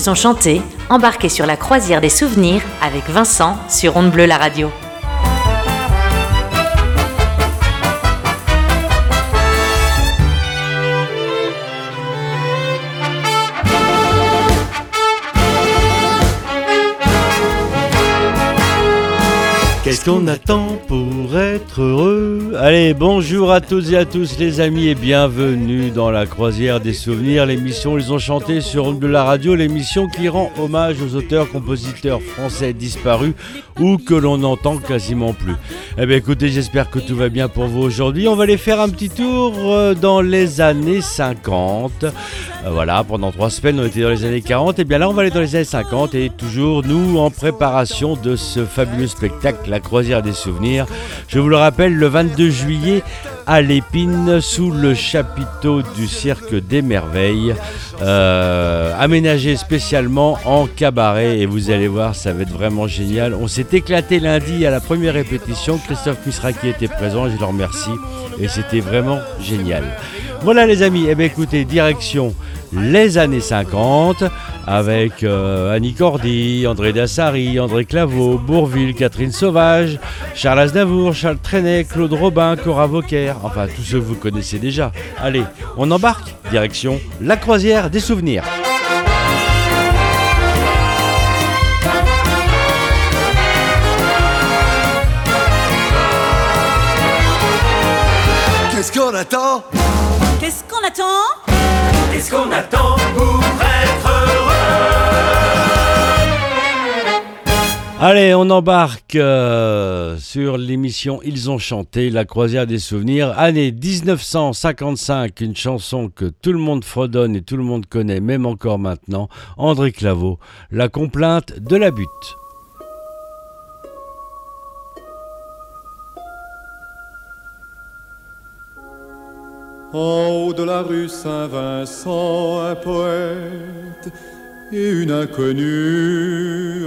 Ils ont embarqué sur la croisière des souvenirs avec Vincent sur Onde Bleue la radio. Qu'on attend pour être heureux? Allez, bonjour à toutes et à tous les amis et bienvenue dans la croisière des souvenirs, l'émission Ils ont chanté sur de la radio, l'émission qui rend hommage aux auteurs-compositeurs français disparus ou que l'on n'entend quasiment plus. Eh bien écoutez, j'espère que tout va bien pour vous aujourd'hui. On va aller faire un petit tour euh, dans les années 50. Euh, voilà, pendant trois semaines on était dans les années 40. Et bien là on va aller dans les années 50 et toujours nous en préparation de ce fabuleux spectacle, la croisière des souvenirs. Je vous le rappelle, le 22 juillet à l'épine sous le chapiteau du cirque des merveilles, euh, aménagé spécialement en cabaret et vous allez voir ça va être vraiment génial. On s'est éclaté lundi à la première répétition, Christophe Misraki était présent, je le remercie et c'était vraiment génial. Voilà les amis, et eh bien écoutez, direction les années 50 avec euh, Annie Cordy, André Dassari, André Claveau, Bourville, Catherine Sauvage, Charles Aznavour, Charles Trenet, Claude Robin, Cora Vauquer, enfin tous ceux que vous connaissez déjà. Allez, on embarque, direction la croisière des souvenirs. Qu'est-ce qu'on attend? Qu'est-ce qu'on attend? Qu'est-ce qu'on attend pour être heureux Allez, on embarque euh, sur l'émission Ils ont chanté, la croisière des souvenirs. Année 1955, une chanson que tout le monde fredonne et tout le monde connaît, même encore maintenant. André Claveau, La complainte de la butte. En haut de la rue Saint-Vincent, un poète et une inconnue.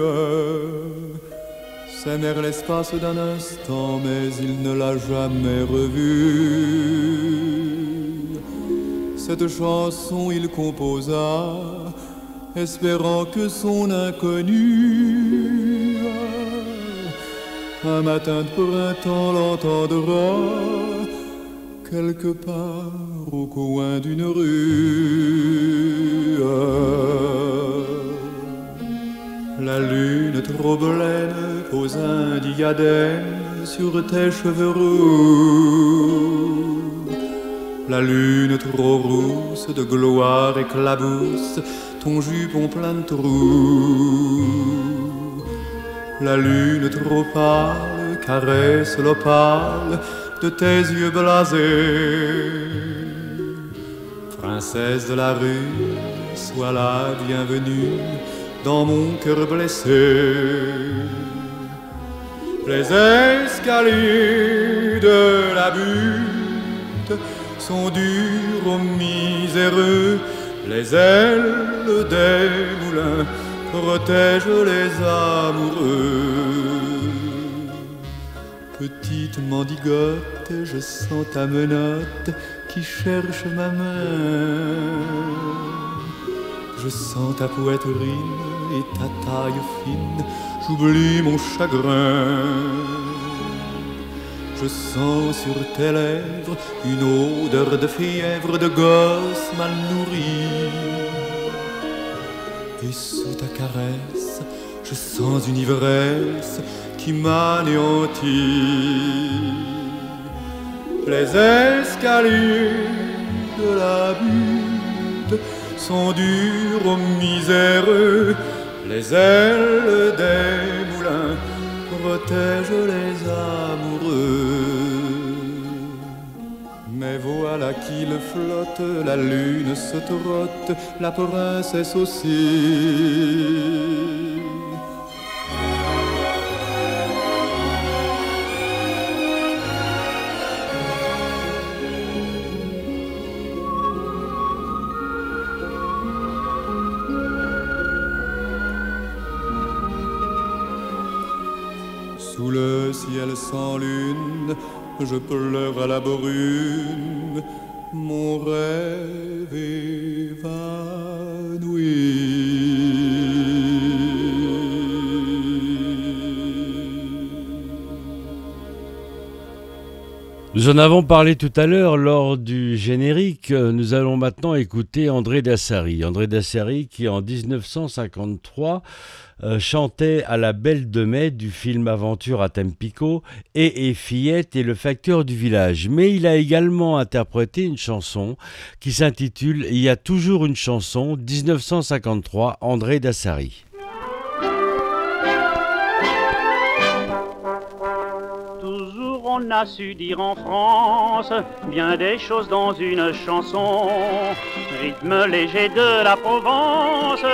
S'aimèrent l'espace d'un instant, mais il ne l'a jamais revue. Cette chanson il composa, espérant que son inconnu, un matin de printemps l'entendra quelque part au coin d'une rue. La lune trop blême pose un diadème sur tes cheveux roux. La lune trop rousse de gloire éclabousse ton jupon plein de trous. La lune trop pâle caresse l'opale tes yeux blasés. Princesse de la rue, sois la bienvenue dans mon cœur blessé. Les escaliers de la butte sont durs aux miséreux, les ailes des moulins protègent les amoureux. Petite mendigote, je sens ta menotte qui cherche ma main. Je sens ta poitrine et ta taille fine, j'oublie mon chagrin. Je sens sur tes lèvres une odeur de fièvre de gosse mal nourri. Et sous ta caresse, je sens une ivresse qui m'anéantit. Les escaliers de la butte sont durs aux miséreux, les ailes des moulins protègent les amoureux. Mais voilà qu'il flotte, la lune se trotte, la princesse aussi. lune, je pleure à la brune, mon rêve évanoui. Nous en avons parlé tout à l'heure lors du générique. Nous allons maintenant écouter André Dassari. André Dassari qui en 1953 euh, chantait à la Belle de Mai du film Aventure à Tempico et, et Fillette et le facteur du village. Mais il a également interprété une chanson qui s'intitule Il y a toujours une chanson 1953 André Dassari. On a su dire en France bien des choses dans une chanson. Rythme léger de la Provence,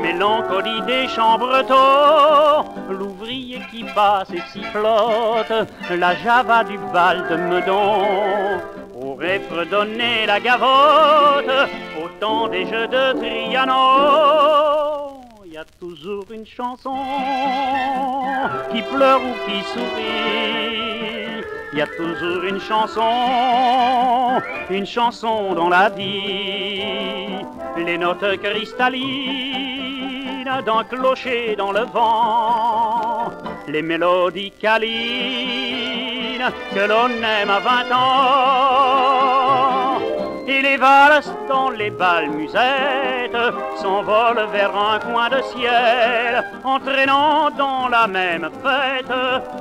mélancolie des chambres bretons, l'ouvrier qui passe et sifflote, la java du bal de Meudon. Aurait fredonné la gavotte au temps des jeux de Trianon il y a toujours une chanson qui pleure ou qui sourit. Il y a toujours une chanson, une chanson dans la vie. Les notes cristallines d'un clocher dans le vent. Les mélodies câlines que l'on aime à vingt ans et les valses dans les balles musettes s'envolent vers un coin de ciel, entraînant dans la même fête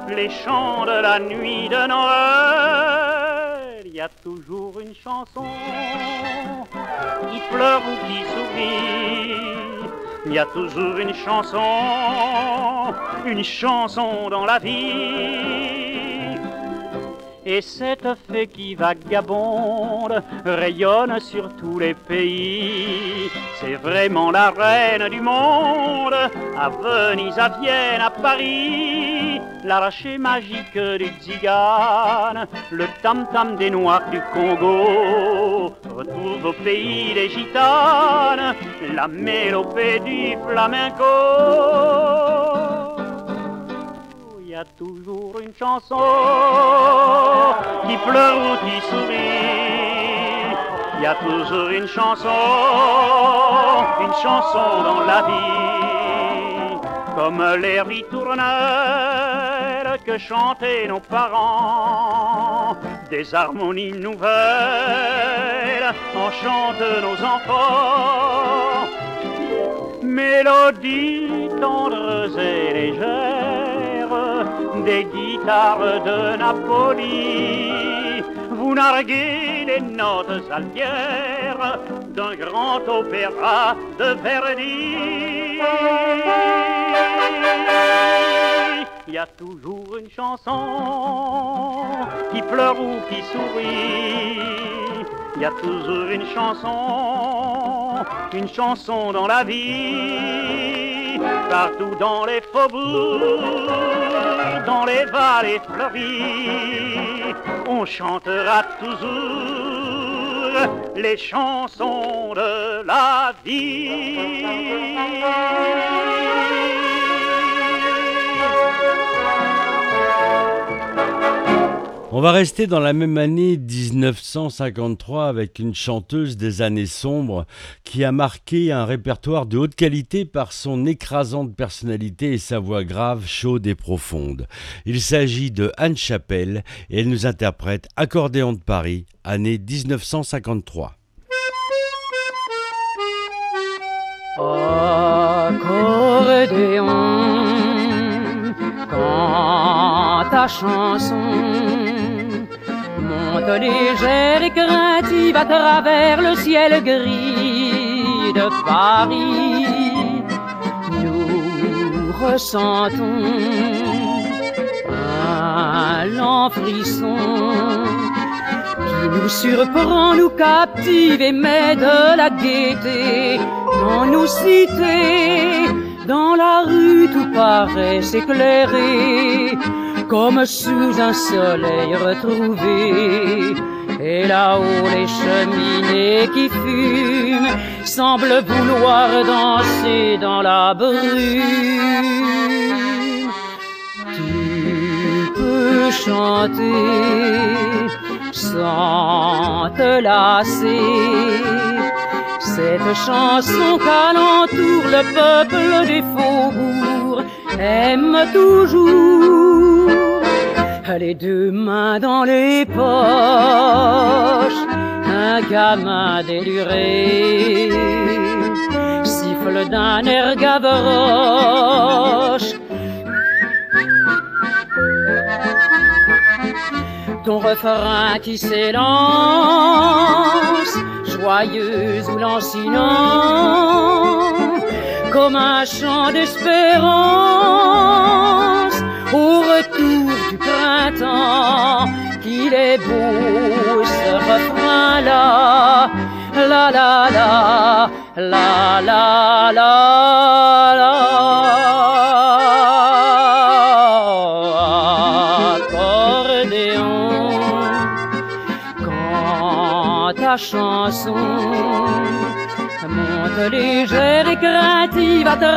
les chants de la nuit de Noël. Il y a toujours une chanson qui pleure ou qui sourit. Il y a toujours une chanson, une chanson dans la vie et cette fée qui vagabonde rayonne sur tous les pays. C'est vraiment la reine du monde, à Venise, à Vienne, à Paris. L'arraché magique du tzigane, le tam-tam des noirs du Congo. Retrouve au pays des gitanes, la mélopée du flamenco a toujours une chanson qui pleure ou qui sourit. Il y a toujours une chanson, une chanson dans la vie, comme les ritournelles que chantaient nos parents, des harmonies nouvelles enchantent nos enfants. Mélodies tendres et légères des guitares de Napoli. Vous narguez les notes altières d'un grand opéra de Verdi. Il y a toujours une chanson qui pleure ou qui sourit. Il y a toujours une chanson, une chanson dans la vie partout dans les faubourgs, dans les vallées fleuries, on chantera toujours les chansons de la vie. On va rester dans la même année 1953 avec une chanteuse des années sombres qui a marqué un répertoire de haute qualité par son écrasante personnalité et sa voix grave, chaude et profonde. Il s'agit de Anne Chapelle et elle nous interprète Accordéon de Paris, année 1953. Accordéon, quand ta chanson légère et craintive à travers le ciel gris de Paris. Nous ressentons un lent frisson qui nous surprend, nous captive et met de la gaieté dans nos cités, dans la rue tout paraît s'éclairer comme sous un soleil retrouvé. Et là-haut les cheminées qui fument semblent vouloir danser dans la brume. Tu peux chanter sans te lasser. Cette chanson qu'alentour le peuple des faubourgs aime toujours. Les deux mains dans les poches, un gamin déluré. Siffle d'un air gavroche. Ton refrain qui s'élance, joyeux ou lancinant, comme un chant d'espérance au retour du printemps. Qu'il est beau ce refrain-là, la la la, la la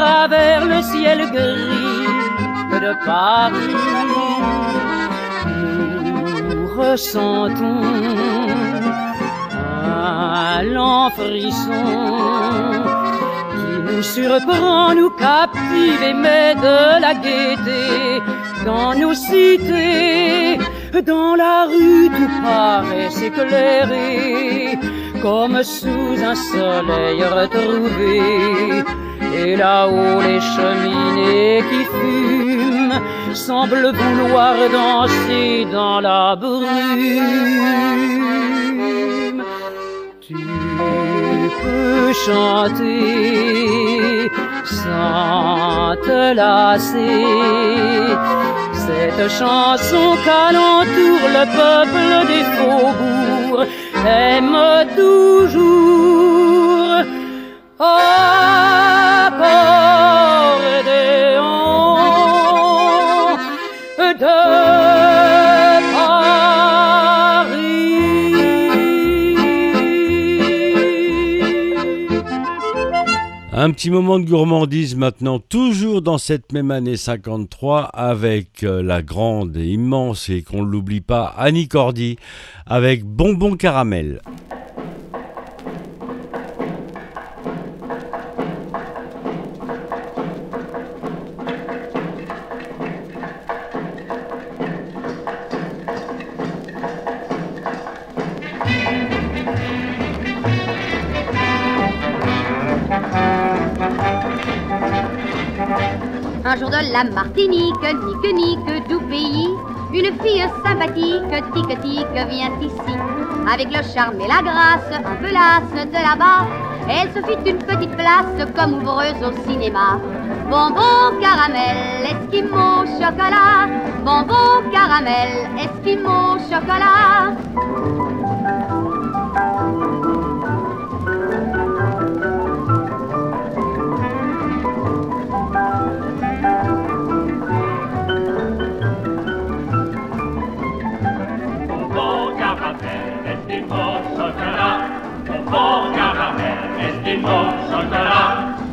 travers le ciel gris de Paris. Nous ressentons un lent frisson qui nous surprend, nous captive et met de la gaieté dans nos cités, dans la rue tout paraît s'éclairer comme sous un soleil retrouvé. Et là-haut les cheminées qui fument semblent vouloir danser dans la brume. Tu peux chanter sans te lasser cette chanson qu'alentour le peuple des faubourgs aime toujours. Un petit moment de gourmandise maintenant, toujours dans cette même année 53, avec euh, la grande et immense, et qu'on ne l'oublie pas, Annie Cordy, avec Bonbon Caramel. Martinique, nique nique du pays, une fille sympathique, tic tic, vient ici. Avec le charme et la grâce, un peu de là-bas, elle se fit une petite place comme ouvreuse au cinéma. Bonbon caramel, esquimau, chocolat. Bonbon caramel, esquimau, chocolat.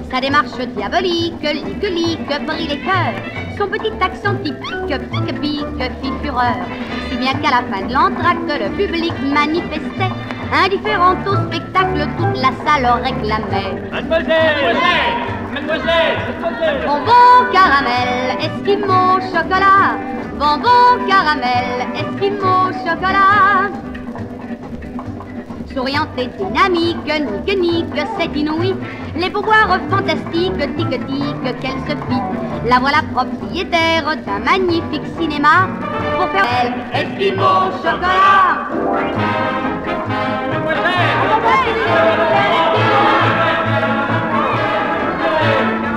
Sa démarche diabolique, lique lique, brille les cœurs. Son petit accent typique, pique pique, fit fureur. Si bien qu'à la fin de l'entracte, le public manifestait. Indifférent au spectacle, toute la salle réclamait. Mademoiselle, mademoiselle, mademoiselle. Bonbon caramel, esquimau, chocolat. Bonbon caramel, esquimau, chocolat. Souriante et dynamique, nique nique, c'est inouï. Les pouvoirs fantastiques, tic tic, qu'elle se fit. La voilà propriétaire d'un magnifique cinéma. Pour faire elle, esquimau, chocolat.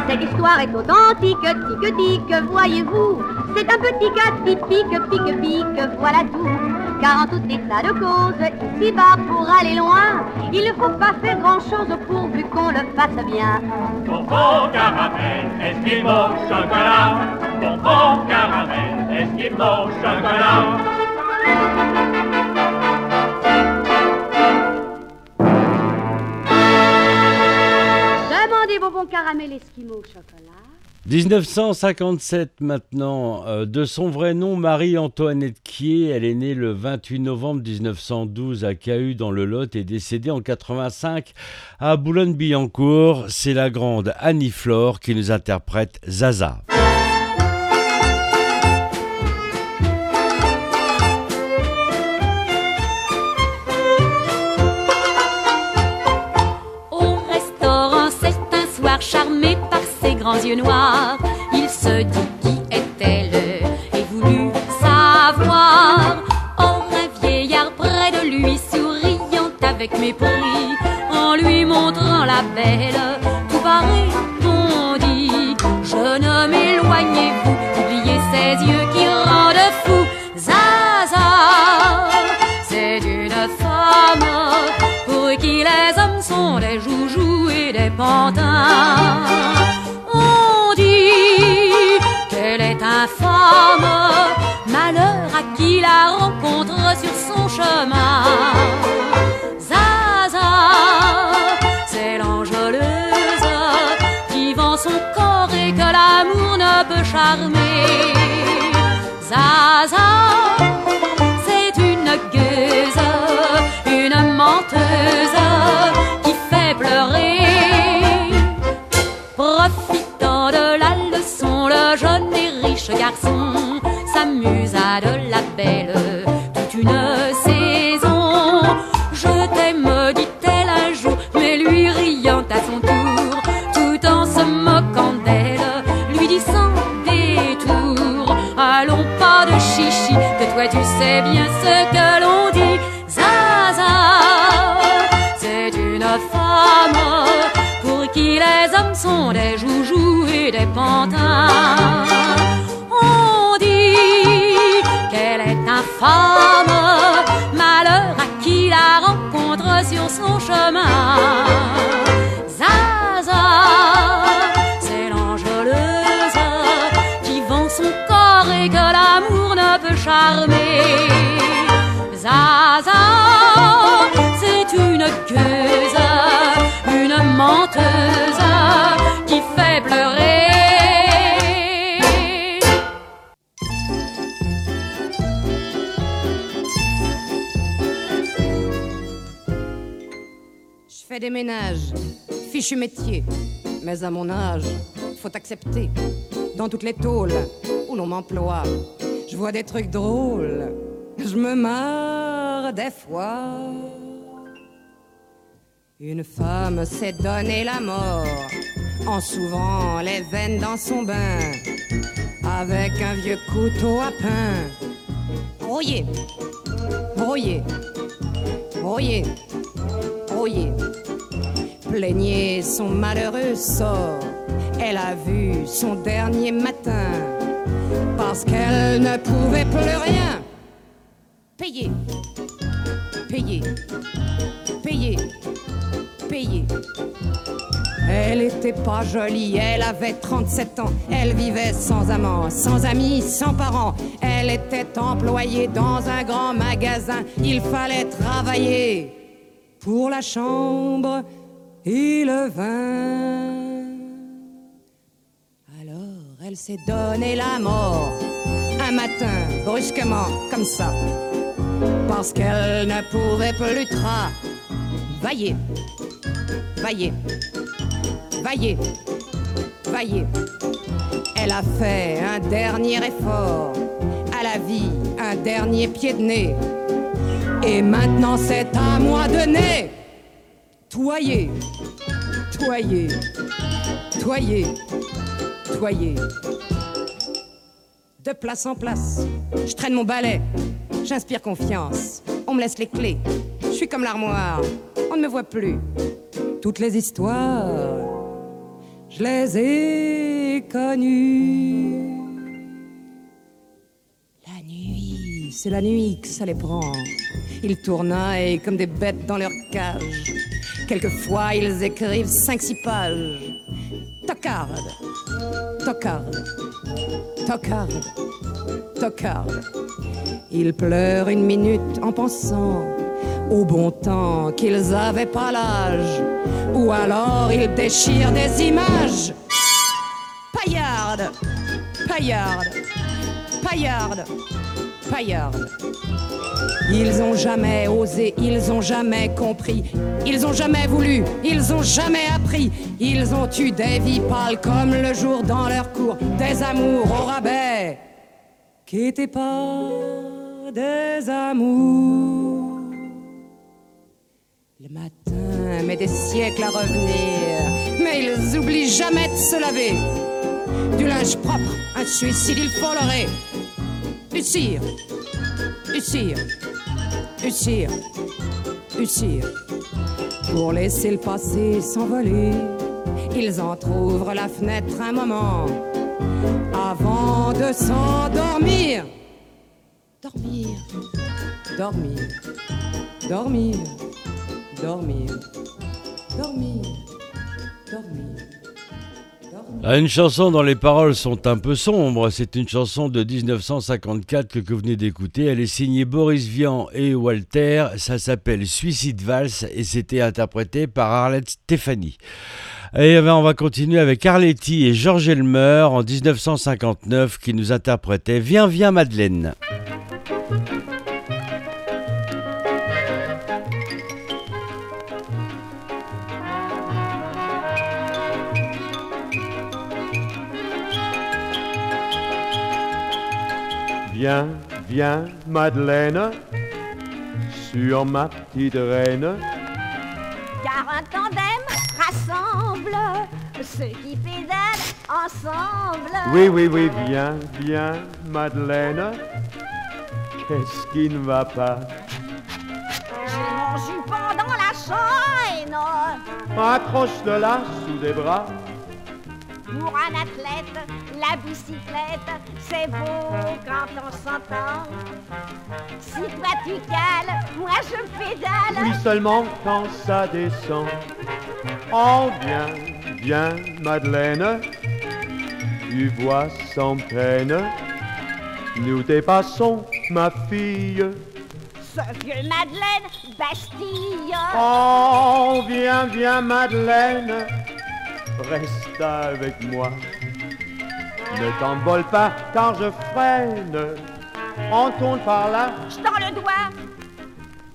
Cette histoire est authentique, tic tic, voyez-vous. C'est un petit cas typique, pique pique, voilà tout. Car en tout état de cause, ici-bas pour aller loin, il ne faut pas faire grand-chose pourvu qu'on le fasse bien. Bonbon caramel, esquimau, chocolat. Bonbon caramel, esquimau, chocolat. Demandez bonbon caramel esquimau au chocolat. 1957 maintenant, euh, de son vrai nom Marie-Antoinette Quier, elle est née le 28 novembre 1912 à Cahu dans le Lot et décédée en 85 à Boulogne-Billancourt. C'est la grande Annie Flore qui nous interprète Zaza. Yeux noirs. Il se dit qui est-elle et voulut savoir. Or, un vieillard près de lui, souriant avec mépris, en lui montrant la belle, tout barré, dit Je ne m'éloignez vous, oubliez ses yeux qui rendent fou. Zaza, c'est une femme pour qui les hommes sont des joujoux et des pantins. Malheur à qui la rencontre sur son chemin. Zaza, c'est l'enjôleuse qui vend son corps et que l'amour ne peut charmer. Zaza, garçon s'amuse à de la belle toute une saison. Je t'aime, dit-elle un jour, mais lui riant à son tour, tout en se moquant d'elle, lui dit sans détour Allons pas de chichi, que toi tu sais bien ce que l'on dit. Zaza, c'est une femme pour qui les hommes sont des joujoux et des pantins. Infâme, malheur à qui la rencontre sur son chemin. Zaza, c'est l'enjôleuse qui vend son corps et que l'amour ne peut charmer. Zaza, c'est une gueuse, fais des ménages, fichu métier. Mais à mon âge, faut accepter. Dans toutes les tôles où l'on m'emploie, je vois des trucs drôles. Je me marre des fois. Une femme s'est donné la mort en s'ouvrant les veines dans son bain avec un vieux couteau à pain. Brouillé, brouillé, brouillé, brouillé. Plaignait son malheureux sort. Elle a vu son dernier matin parce qu'elle ne pouvait plus rien. Payer, payer, payer, payer. Elle était pas jolie, elle avait 37 ans, elle vivait sans amant, sans amis, sans parents. Elle était employée dans un grand magasin, il fallait travailler pour la chambre et le. Alors elle s'est donné la mort un matin, brusquement, comme ça, parce qu'elle ne pouvait plus travailler, vailler, vailler, vailler. Elle a fait un dernier effort à la vie, un dernier pied de nez. Et maintenant c'est à moi de nez. Toyer, toyer, toyer, toyer. De place en place, je traîne mon balai, j'inspire confiance. On me laisse les clés, je suis comme l'armoire, on ne me voit plus. Toutes les histoires, je les ai connues. La nuit, c'est la nuit que ça les prend. Ils tournaient comme des bêtes dans leur cage. Quelquefois, ils écrivent cinq, six pages. Tocarde, tocarde, tocarde, tocarde. Ils pleurent une minute en pensant au bon temps qu'ils avaient pas l'âge. Ou alors ils déchirent des images. Paillarde, paillarde, paillarde, paillarde. Ils ont jamais osé, ils ont jamais compris, ils ont jamais voulu, ils ont jamais appris. Ils ont eu des vies pâles comme le jour dans leur cours, des amours au rabais qui étaient pas des amours. Matin met des siècles à revenir, mais ils oublient jamais de se laver. linge propre, un suicide, il faut leurrer. Du cire, du cire, du du. Pour laisser le passé s'envoler, ils entr'ouvrent la fenêtre un moment avant de s'endormir. Dormir, dormir, dormir, dormir, dormir, dormir. Ah, une chanson dont les paroles sont un peu sombres, c'est une chanson de 1954 que, vous venez d'écouter. Elle est signée Boris Vian et Walter. Ça s'appelle Suicide Vals et c'était interprété par Arlette Stéphanie. Et ben, on va continuer avec Arletty et Georges Elmer en 1959 qui nous interprétaient Viens, viens Madeleine. Viens, viens, Madeleine, sur ma petite reine. Car un tandem rassemble ceux qui pédalent ensemble. Oui, oui, oui, viens, viens, Madeleine. Qu'est-ce qui ne va pas? J'ai mon jupon dans la chaîne. Accroche-le là sous des bras. Pour un athlète, la bicyclette, c'est beau quand on s'entend. Si toi tu cales, moi je pédale. Oui, seulement quand ça descend. Oh, viens, viens, Madeleine. Tu vois sans peine. Nous dépassons, ma fille. Ce vieux Madeleine, Bastille. Oh, viens, viens, Madeleine. Reste avec moi. Ne t'envole pas car je freine. On tourne par là. Je tends le doigt.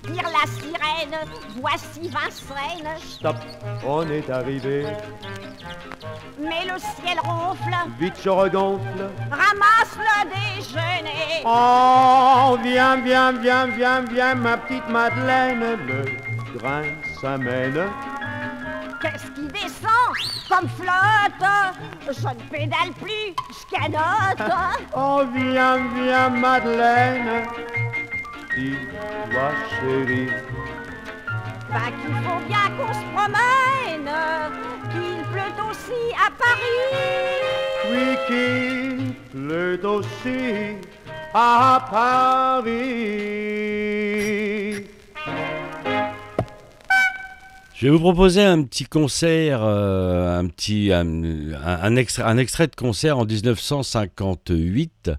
Tire la sirène. Voici Vincennes. Stop, on est arrivé. Mais le ciel ronfle. Vite, je regonfle. Ramasse le déjeuner. Oh, viens, viens, viens, viens, viens, ma petite Madeleine. Le grain s'amène. Qu'est-ce qui comme flotte Je ne pédale plus, je canote. oh, viens, viens, Madeleine. Dis-toi, chérie. Bah qu'il faut bien qu'on se promène, qu'il pleut aussi à Paris. Oui, qu'il pleut aussi à Paris. Je vais vous proposer un petit concert, euh, un petit un, extrait, de concert en 1958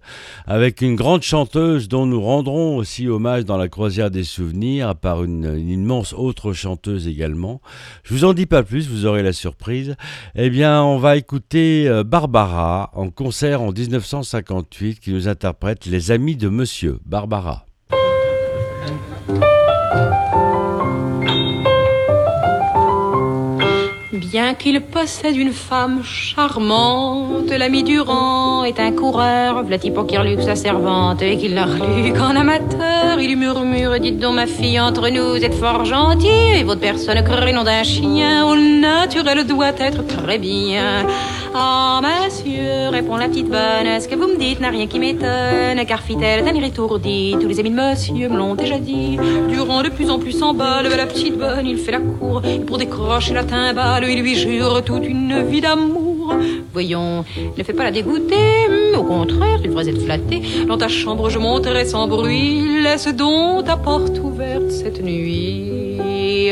avec une grande chanteuse dont nous rendrons aussi hommage dans la croisière des souvenirs par une, une, immense autre chanteuse également. Je vous en dis pas plus, vous aurez la surprise. Eh bien, on va écouter euh, Barbara en concert en 1958 qui nous interprète Les Amis de Monsieur Barbara. Bien qu'il possède une femme charmante, l'ami Durand est un coureur, Vlati Pokirlux sa servante, et qu'il n'a lu qu'en amateur, il lui murmure, dites donc ma fille, entre nous, êtes fort gentil, et votre personne crée nom d'un chien, au naturel doit être très bien. Ah, monsieur, répond la petite bonne, ce que vous me dites n'a rien qui m'étonne, car fit-elle d'un étourdi, tous les amis de monsieur me l'ont déjà dit. Durand de plus en plus s'emballe, la petite bonne, il fait la cour, pour décrocher la timbale, il jure toute une vie d'amour. Voyons, ne fais pas la dégoûter, au contraire, il devrait être flatté. Dans ta chambre, je monterai sans bruit, laisse donc ta porte ouverte cette nuit.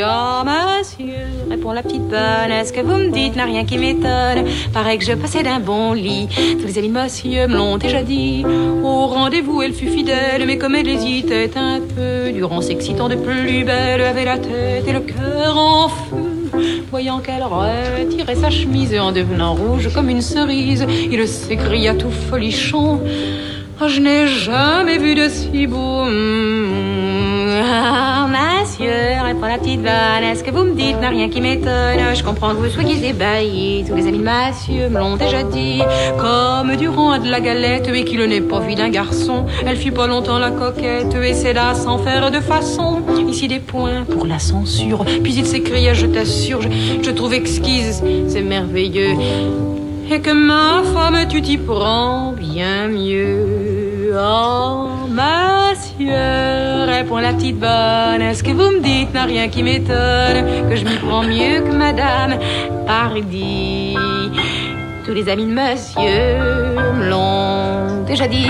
Oh, monsieur, répond la petite bonne, est-ce que vous me dites n'a rien qui m'étonne? Paraît que je possède un bon lit, tous les amis monsieur me l'ont déjà dit. Au rendez-vous, elle fut fidèle, mais comme elle hésitait un peu, durant s'excitant de plus belle, avait la tête et le cœur en feu. Voyant qu'elle retirait sa chemise en devenant rouge comme une cerise, il s'écria tout folichon. Oh, je n'ai jamais vu de si beau. Ah, monsieur, répond la petite vanne, est-ce que vous me dites n'a rien qui m'étonne? Je comprends que vous soyez ébahis, tous les amis de monsieur me l'ont déjà dit. Comme Durand a de la galette et qu'il n'est pas vu d'un garçon, elle fut pas longtemps la coquette et c'est là sans faire de façon. Ici des points pour la censure, puis il s'écria, je t'assure, je, je trouve exquise, c'est merveilleux. et que ma femme tu t'y prends bien mieux. Oh, monsieur, répond la petite bonne, est-ce que vous me dites n'a rien qui m'étonne, que je m'y prends mieux que madame, pardi. Tous les amis de monsieur me l'ont déjà dit.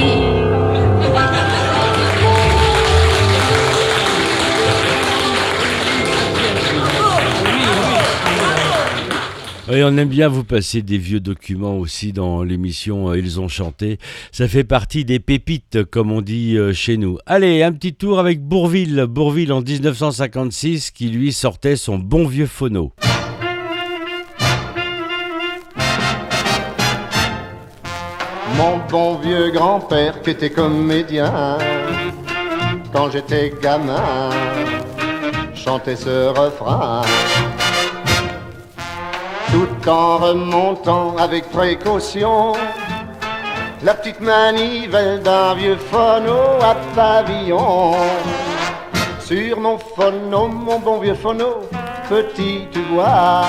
Oui, on aime bien vous passer des vieux documents aussi dans l'émission euh, Ils ont chanté. Ça fait partie des pépites, comme on dit euh, chez nous. Allez, un petit tour avec Bourville. Bourville en 1956 qui lui sortait son bon vieux phono. Mon bon vieux grand-père qui était comédien, quand j'étais gamin, chantait ce refrain. Tout en remontant avec précaution. La petite manivelle d'un vieux phono à pavillon. Sur mon phono, mon bon vieux phono, petit tu vois,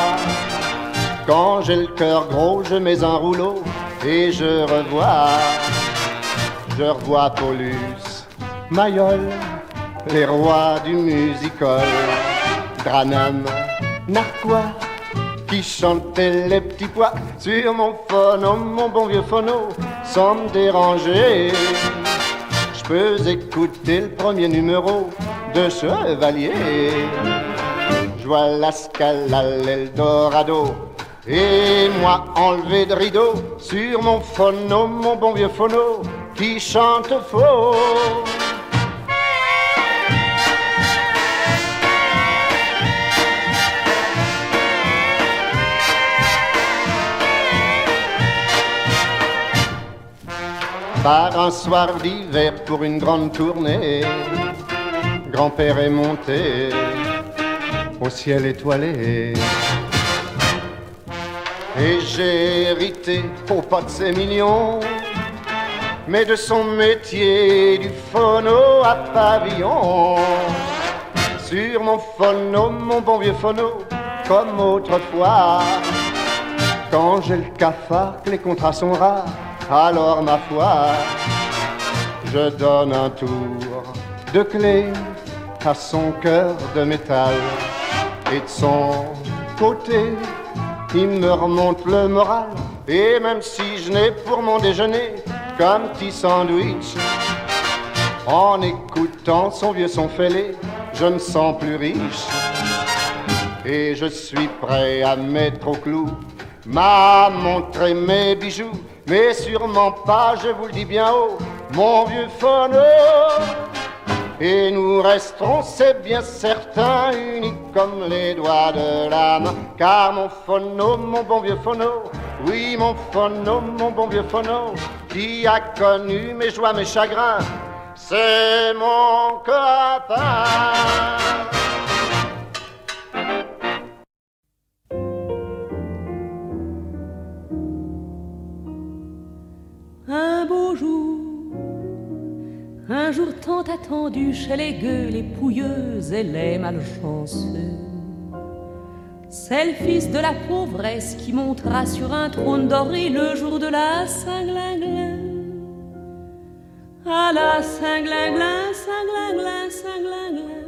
quand j'ai le cœur gros, je mets un rouleau et je revois, je revois Paulus, Mayol, les rois du musical, Dranam, Narquois, qui chantaient les petits pois sur mon phono, mon bon vieux phono, sans me déranger. Je peux écouter le premier numéro de Chevalier. Je vois la Scala, l'Eldorado, et moi enlevé de rideau sur mon phono, mon bon vieux phono, qui chante faux. Par un soir d'hiver pour une grande tournée, grand-père est monté au ciel étoilé. Et j'ai hérité, au pas de ses millions, mais de son métier du phono à pavillon. Sur mon phono, mon bon vieux phono, comme autrefois, quand j'ai le cafard, que les contrats sont rares, alors ma foi, je donne un tour de clé à son cœur de métal et de son côté il me remonte le moral. Et même si je n'ai pour mon déjeuner qu'un petit sandwich, en écoutant son vieux son fêlé, je me sens plus riche. Et je suis prêt à mettre au clou m'a montré mes bijoux, mais sûrement pas, je vous le dis bien haut, mon vieux phono. Et nous resterons, c'est bien certain, unis comme les doigts de la main. Car mon phono, mon bon vieux phono, oui, mon phono, mon bon vieux phono, qui a connu mes joies, mes chagrins, c'est mon copain. Un jour tant attendu chez les gueux, les pouilleuses et les malchanceux. C'est le fils de la pauvresse qui montera sur un trône doré le jour de la Saint-Glinglin. À la Saint-Glinglin, Saint-Glinglin, Saint-Glinglin,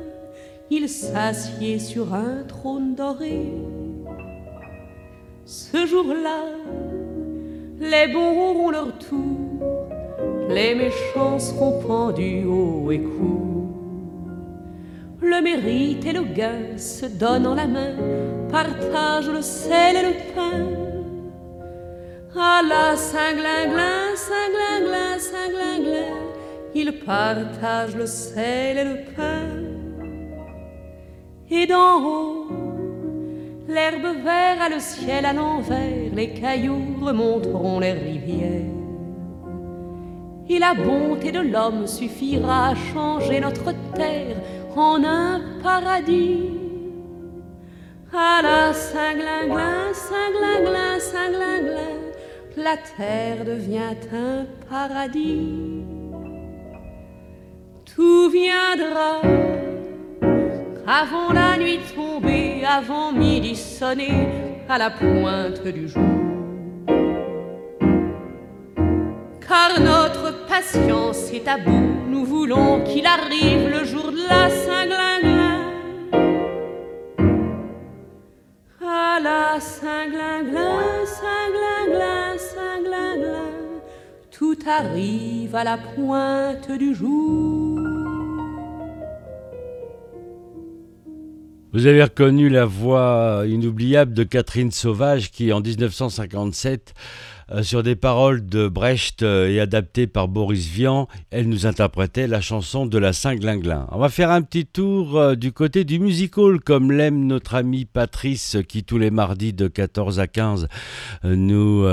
il s'assied sur un trône doré. Ce jour-là, les bons auront leur tour les méchants seront pendus haut et cou. Le mérite et le gain se donnent la main, partagent le sel et le pain. À la Saint-Glinglin, Saint-Glinglin, Saint-Glinglin, ils partagent le sel et le pain. Et d'en haut, l'herbe verte a le ciel à l'envers, les cailloux remonteront les rivières et la bonté de l'homme suffira à changer notre terre en un paradis. À la Saint-Glinglin, Saint-Glinglin, la terre devient un paradis. Tout viendra avant la nuit tombée, avant midi sonné, à la pointe du jour car notre patience est à bout. Nous voulons qu'il arrive le jour de la Saint-Glinglin. À la Saint-Glinglin, Saint-Glinglin, Saint-Glinglin, tout arrive à la pointe du jour. Vous avez reconnu la voix inoubliable de Catherine Sauvage qui, en 1957, euh, sur des paroles de Brecht euh, et adaptées par Boris Vian, elle nous interprétait la chanson de la Saint-Glinglin. On va faire un petit tour euh, du côté du musical, comme l'aime notre ami Patrice, qui tous les mardis de 14 à 15 nous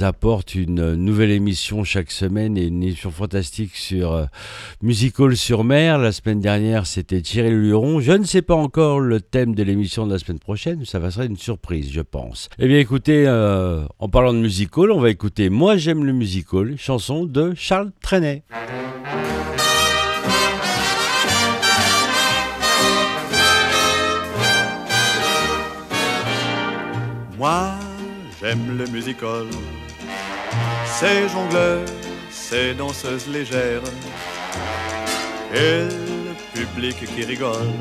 apporte une nouvelle émission chaque semaine et une émission fantastique sur Musical sur mer. La semaine dernière, c'était Thierry Luron. Je ne sais pas encore le thème de l'émission de la semaine prochaine, ça va être une surprise, je pense. Eh bien, écoutez, en parlant de musical, on va écouter Moi j'aime le musical, chanson de Charles Trenet. Moi j'aime le musical, c'est jongleurs, c'est danseuses légères, et le public qui rigole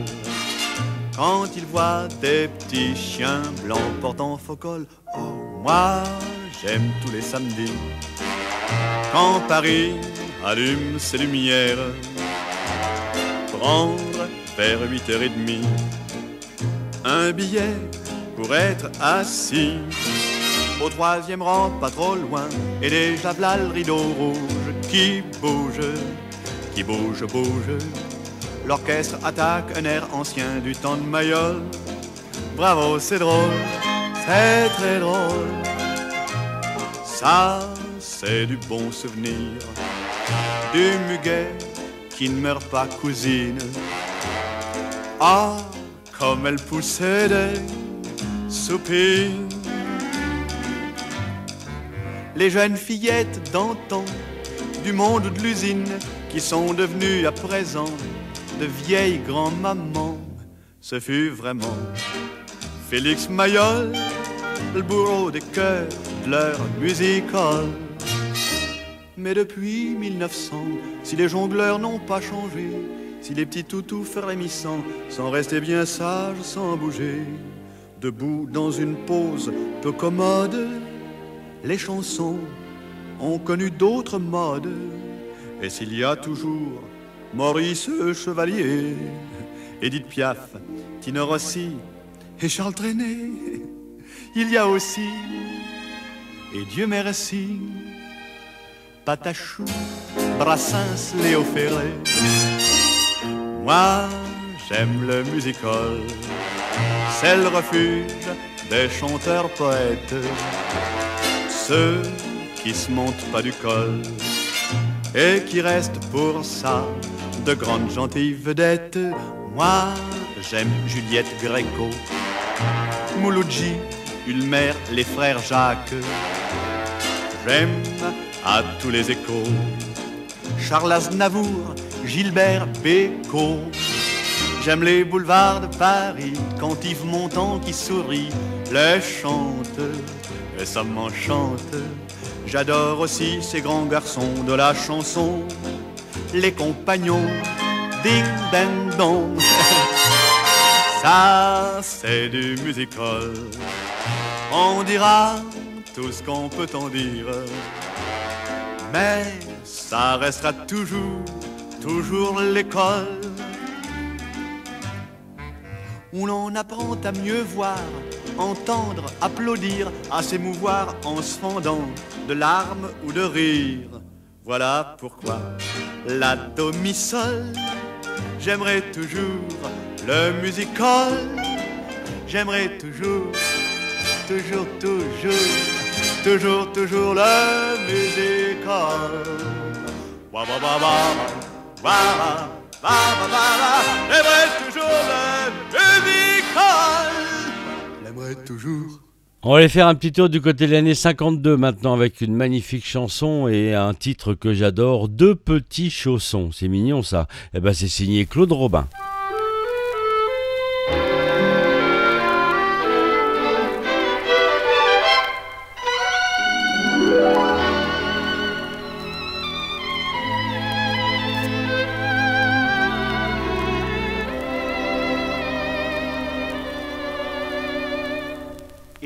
quand il voit des petits chiens blancs portant faux col. Oh, moi j'aime tous les samedis. Quand Paris allume ses lumières, prendre vers 8h30 un billet pour être assis au troisième rang, pas trop loin, et déjà v'là le rideau rouge qui bouge, qui bouge, bouge. L'orchestre attaque un air ancien du temps de Mayol. Bravo, c'est drôle, c'est très drôle. Ça, c'est du bon souvenir, du muguet qui ne meurt pas cousine. Ah, comme elle poussait des soupirs. Les jeunes fillettes d'antan, du monde de l'usine, qui sont devenues à présent de vieilles grand-mamans, ce fut vraiment Félix Mayol, le bourreau des cœurs leur musical. Mais depuis 1900, si les jongleurs n'ont pas changé, si les petits toutous frémissants sont restés bien sages sans bouger, debout dans une pose peu commode, les chansons ont connu d'autres modes. Et s'il y a toujours Maurice Chevalier, Edith Piaf, Tino Rossi et Charles Trenet, il y a aussi et Dieu merci, Patachou, Brassens, Léo Ferré. Moi, j'aime le musical, c'est le refuge des chanteurs poètes, ceux qui se montent pas du col et qui restent pour ça de grandes gentilles vedettes. Moi, j'aime Juliette Gréco, Mouloudji, Ulmer, les frères Jacques. J'aime à tous les échos Charles Aznavour, Gilbert Bécaud. J'aime les boulevards de Paris quand Yves Montand qui sourit les chante et ça m'enchante. J'adore aussi ces grands garçons de la chanson, les compagnons ding ding dong. Ça c'est du musical. On dira tout ce qu'on peut en dire. Mais ça restera toujours, toujours l'école où l'on apprend à mieux voir, entendre, applaudir, à s'émouvoir en se fendant de larmes ou de rires. Voilà pourquoi la do sol, j'aimerais toujours le musical, j'aimerais toujours, toujours, toujours toujours, toujours le musical. Wa wa wa wa J'aimerais toujours le musical. J'aimerais toujours. On va aller faire un petit tour du côté de l'année 52 maintenant avec une magnifique chanson et un titre que j'adore, Deux petits chaussons. C'est mignon ça. Eh ben c'est signé Claude Robin.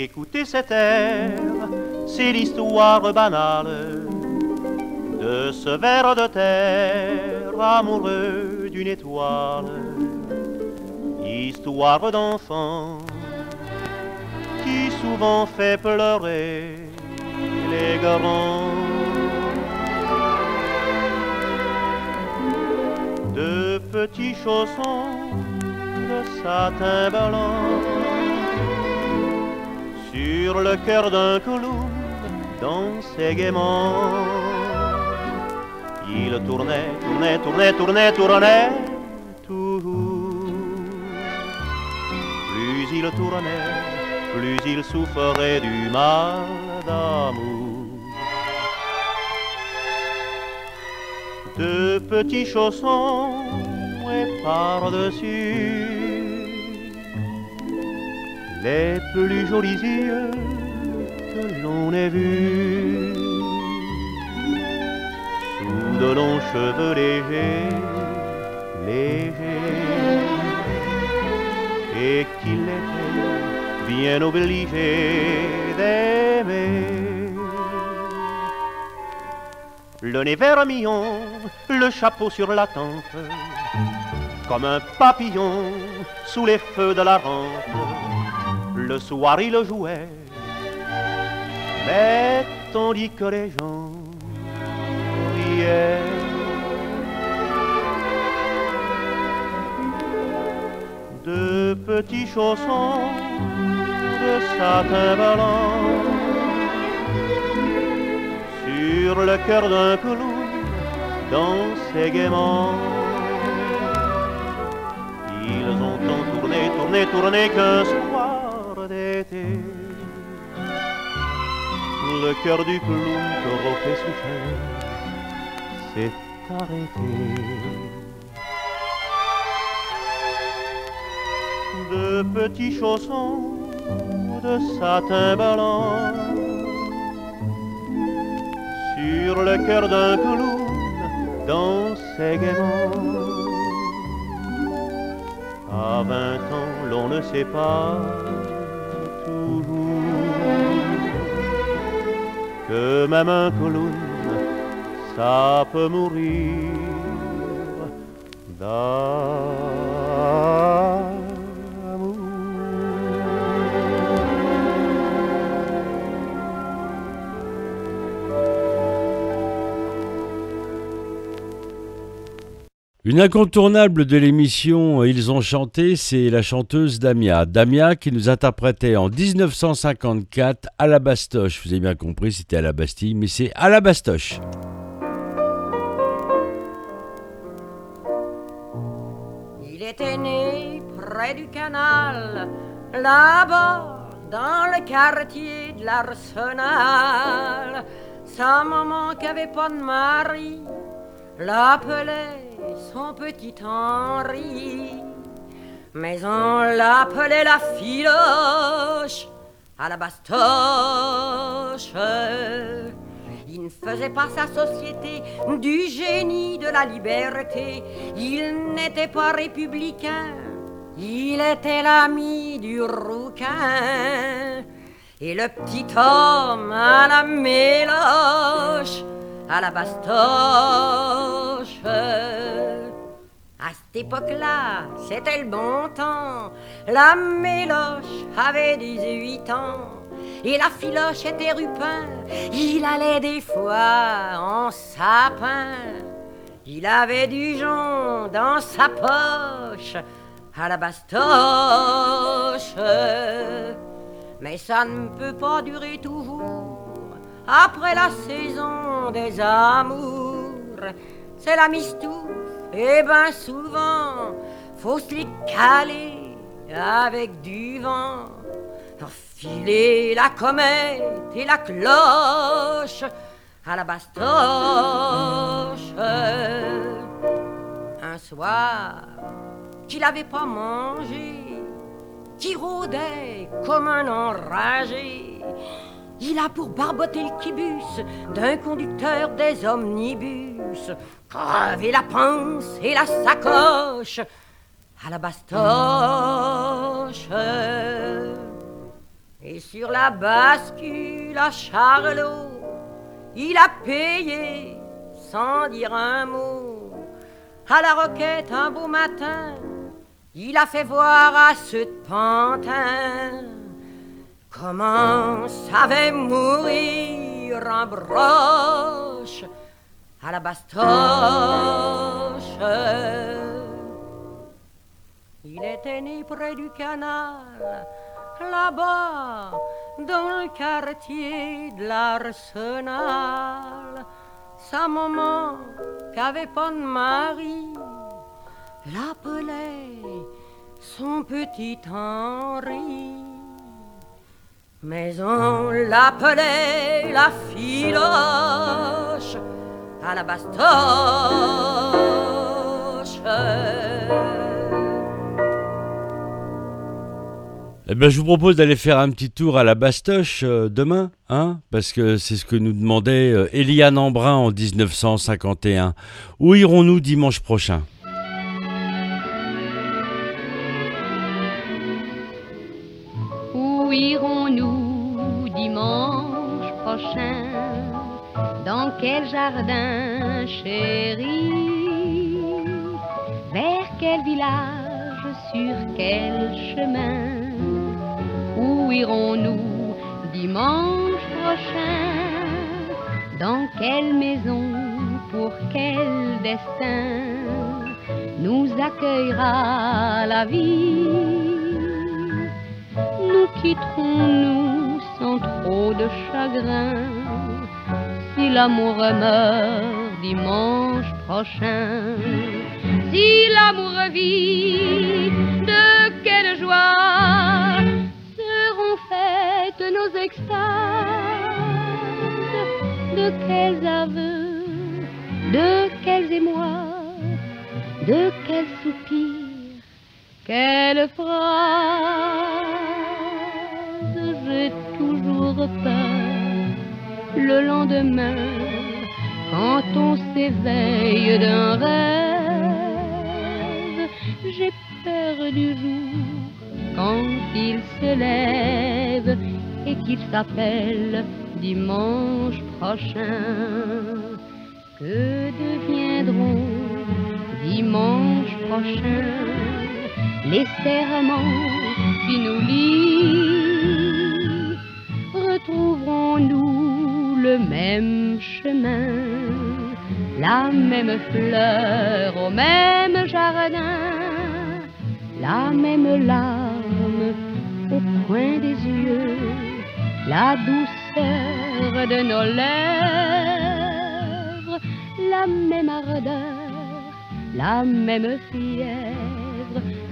Écoutez cet air, c'est l'histoire banale de ce ver de terre amoureux d'une étoile. Histoire d'enfant qui souvent fait pleurer les grands. De petits chaussons de satin blanc sur le cœur d'un clown dansait gaiement. Il tournait, tournait, tournait, tournait, tournait, tout. Plus il tournait, plus il souffrait du mal d'amour. De petits chaussons et par-dessus les plus jolis yeux que l'on ait vus sous de longs cheveux légers, légers, et qu'il était bien obligé d'aimer. Le nez vermillon, le chapeau sur la tempe, comme un papillon sous les feux de la rampe. Le soir il jouait, mais tandis que les gens riaient. De petits chaussons de satin blanc sur le cœur d'un clown dansaient gaiement. Ils ont tant tourné, tourné, tourné qu'un soir le cœur du clown que fait souffler s'est arrêté. De petits chaussons de satin blanc sur le cœur d'un clown dansait gaiement. À vingt ans, l'on ne sait pas même un clown, ça peut mourir. Une incontournable de l'émission Ils ont chanté, c'est la chanteuse Damia. Damia qui nous interprétait en 1954 à la Bastoche. Vous avez bien compris, c'était à la Bastille, mais c'est à la Bastoche. Il était né près du canal, là-bas, dans le quartier de l'Arsenal. Sa maman qui pas de mari l'appelait son petit Henri. Mais on l'appelait la filoche à la bastoche. Il ne faisait pas sa société du génie de la liberté. Il n'était pas républicain, il était l'ami du rouquin. Et le petit homme à la méloche, à la bastoche. À cette époque-là, c'était le bon temps. La méloche avait 18 ans. Et la filoche était rupin. Il allait des fois en sapin. Il avait du jonc dans sa poche à la bastoche. Mais ça ne peut pas durer toujours. Après la saison des amours, c'est la mistouffe. Et ben souvent, faut se les caler avec du vent. Filer la comète et la cloche à la bastoche. Un soir, qu'il avait pas mangé, qui rôdait comme un enragé. Il a pour barboter le kibus d'un conducteur des omnibus, crevé la panse et la sacoche à la bastoche. Et sur la bascule à Charlot, il a payé sans dire un mot. À la roquette un beau matin, il a fait voir à ce pantin comment savait mourir un broche à la bastoche. Il était né près du canal, là-bas, dans le quartier de l'Arsenal. Sa maman, qu'avait pas de mari, l'appelait son petit Henri. Mais on l'appelait la filoche à la bastoche. Eh ben, je vous propose d'aller faire un petit tour à la Bastoche euh, demain, hein, parce que c'est ce que nous demandait euh, Eliane Embrun en 1951. Où irons-nous dimanche prochain? Quel jardin chéri Vers quel village Sur quel chemin. Où irons-nous dimanche prochain? Dans quelle maison Pour quel destin? Nous accueillera la vie. Nous quitterons-nous sans trop de chagrin? Si l'amour meurt dimanche prochain. Si l'amour vit, de quelle joie seront faites nos extases? De quels aveux, de quels émois, de quels soupirs, quelle phrase j'ai toujours peur le lendemain quand on s'éveille d'un rêve. J'ai peur du jour quand il se lève et qu'il s'appelle dimanche prochain. Que deviendront dimanche prochain les serments qui nous lient? Retrouverons-nous le même chemin, la même fleur au même jardin, la même larme au coin des yeux, la douceur de nos lèvres, la même ardeur, la même fièvre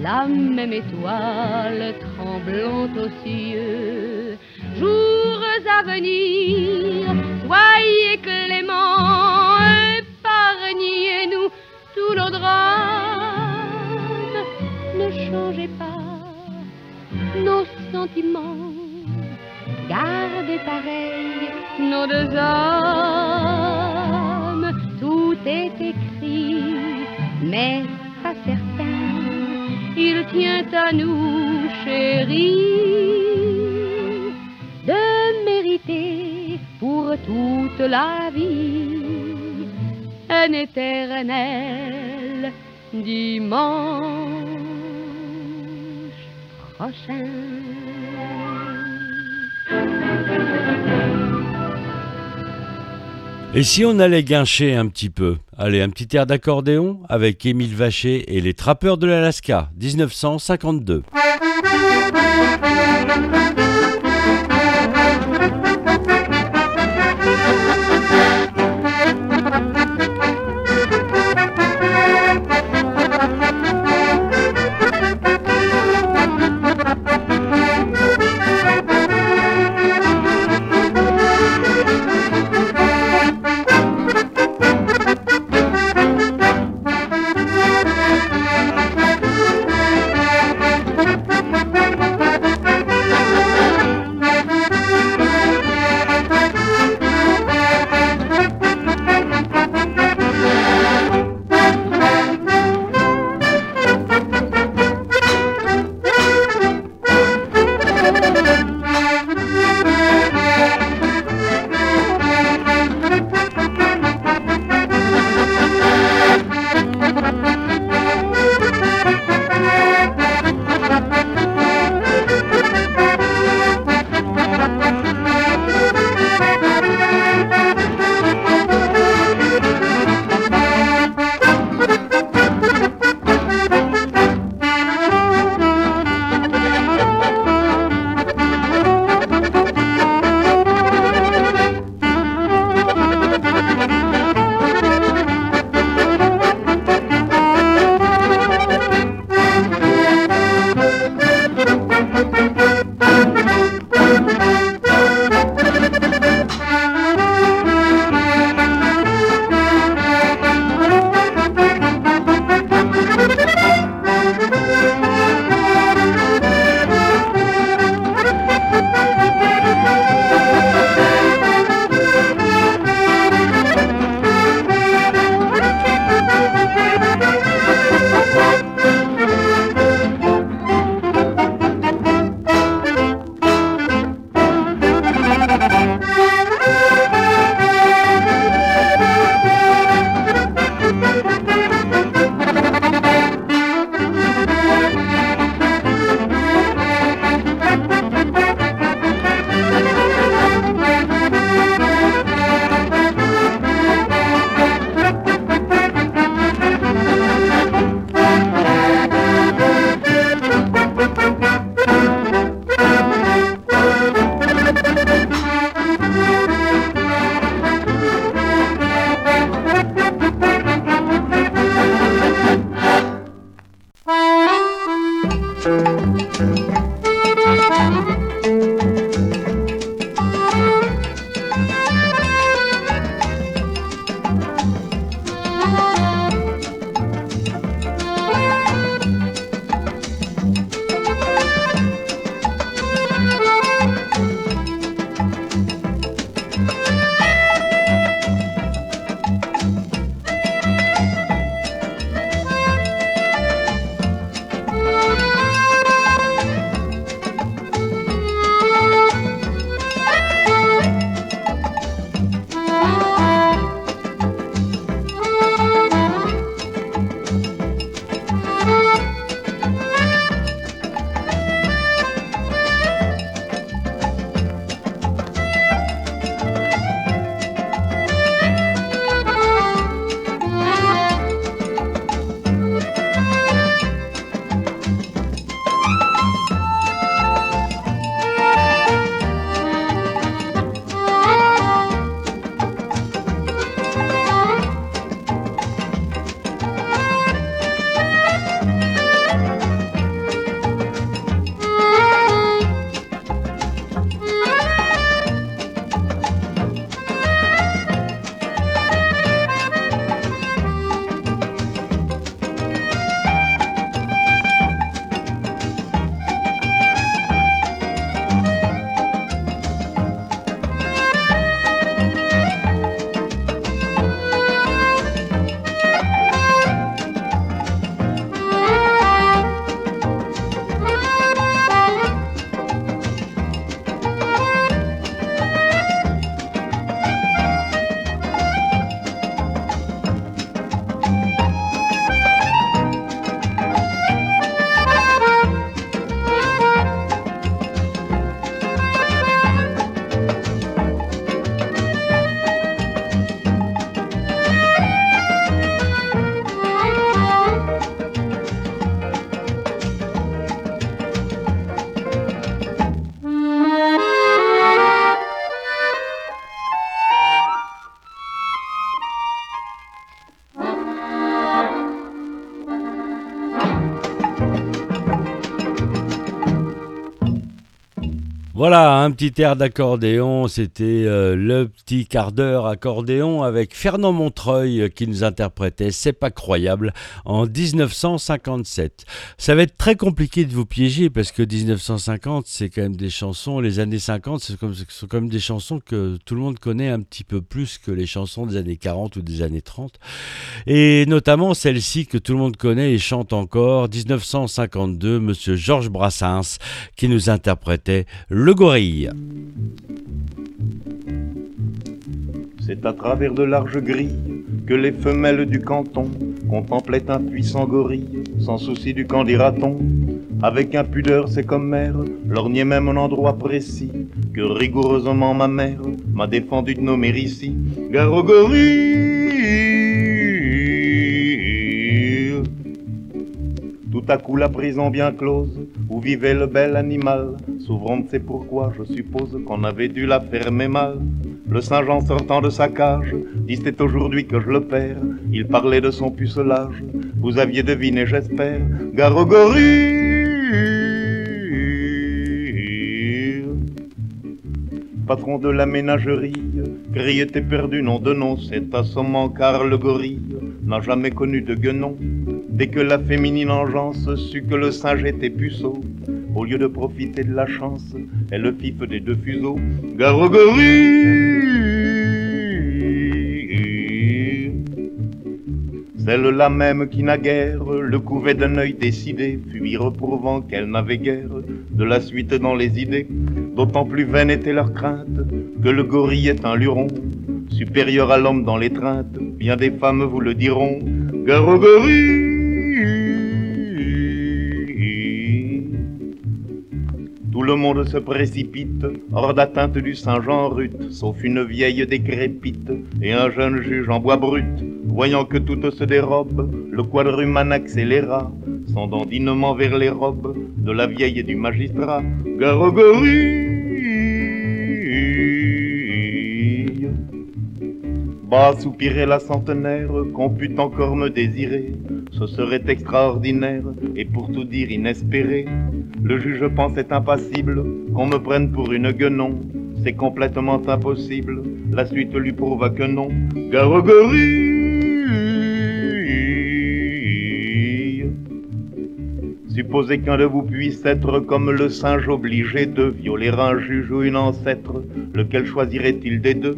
la même étoile tremblante aux cieux. Jours à venir, soyez cléments, épargnez-nous tous nos drames. Ne changez pas nos sentiments, gardez pareil nos deux âmes. Tout est écrit, mais il tient à nous, chérie, de mériter pour toute la vie un éternel dimanche prochain. Et si on allait guincher un petit peu? Allez, un petit air d'accordéon avec Émile Vacher et les Trappeurs de l'Alaska, 1952. Voilà, un petit air d'accordéon, c'était euh, le petit quart d'heure accordéon avec Fernand Montreuil euh, qui nous interprétait C'est pas croyable en 1957. Ça va être très compliqué de vous piéger parce que 1950 c'est quand même des chansons, les années 50 c'est comme, ce sont quand même des chansons que tout le monde connaît un petit peu plus que les chansons des années 40 ou des années 30. Et notamment celle-ci que tout le monde connaît et chante encore, 1952, Monsieur Georges Brassens qui nous interprétait C'est à travers de larges grilles que les femelles du canton contemplaient un puissant gorille, sans souci du camp dira-t-on. Avec impudeur, c'est comme mère, lorgnait même un endroit précis que rigoureusement ma mère m'a défendu de nommer ici. Gare gorille. Tout à coup la prison bien close, où vivait le bel animal, s'ouvrant c'est pourquoi je suppose qu'on avait dû la fermer mal. Le Saint-Jean sortant de sa cage, dit c'est aujourd'hui que je le perds. Il parlait de son pucelage, vous aviez deviné j'espère, gare Patron de la ménagerie, Gris était perdu, nom de nom, c'est assommant car le gorille n'a jamais connu de guenon. Dès que la féminine engeance sut que le singe était puceau, au lieu de profiter de la chance, elle le fif des deux fuseaux. Gare. Celle-là même qui naguère le couvait d'un œil décidé, fut reprouvant qu'elle n'avait guère de la suite dans les idées. D'autant plus vaine était leur crainte que le gorille est un luron, supérieur à l'homme dans l'étreinte. Bien des femmes vous le diront. Gare. Tout le monde se précipite, hors d'atteinte du Saint-Jean rut, sauf une vieille décrépite et un jeune juge en bois brut. Voyant que tout se dérobe, le quadruman accéléra son dandinement vers les robes de la vieille et du magistrat. Gare au gorille. Bas soupirait la centenaire, qu'on pût encore me désirer. Ce serait extraordinaire et pour tout dire inespéré. Le juge pensait impassible qu'on me prenne pour une guenon. C'est complètement impossible, la suite lui prouva que non. Gare Supposez qu'un de vous puisse être comme le singe obligé de violer un juge ou une ancêtre, lequel choisirait-il des deux?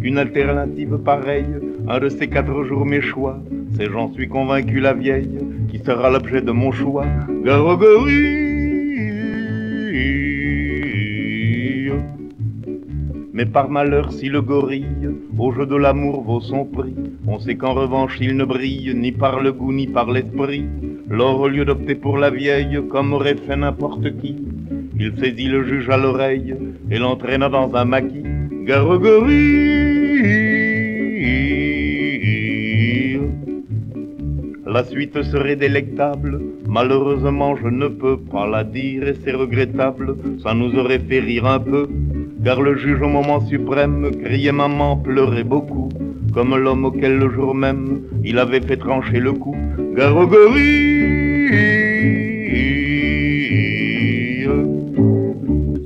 Une alternative pareille, un de ces quatre jours mes choix, c'est j'en suis convaincu la vieille, qui sera l'objet de mon choix. Gare Mais par malheur, si le gorille, au jeu de l'amour, vaut son prix, on sait qu'en revanche il ne brille ni par le goût ni par l'esprit. Lors, au lieu d'opter pour la vieille, comme aurait fait n'importe qui, il saisit le juge à l'oreille et l'entraîna dans un maquis. Gare. La suite serait délectable, malheureusement je ne peux pas la dire et c'est regrettable, ça nous aurait fait rire un peu, car le juge au moment suprême criait maman, pleurait beaucoup, comme l'homme auquel le jour même il avait fait trancher le cou. Gare au gorille.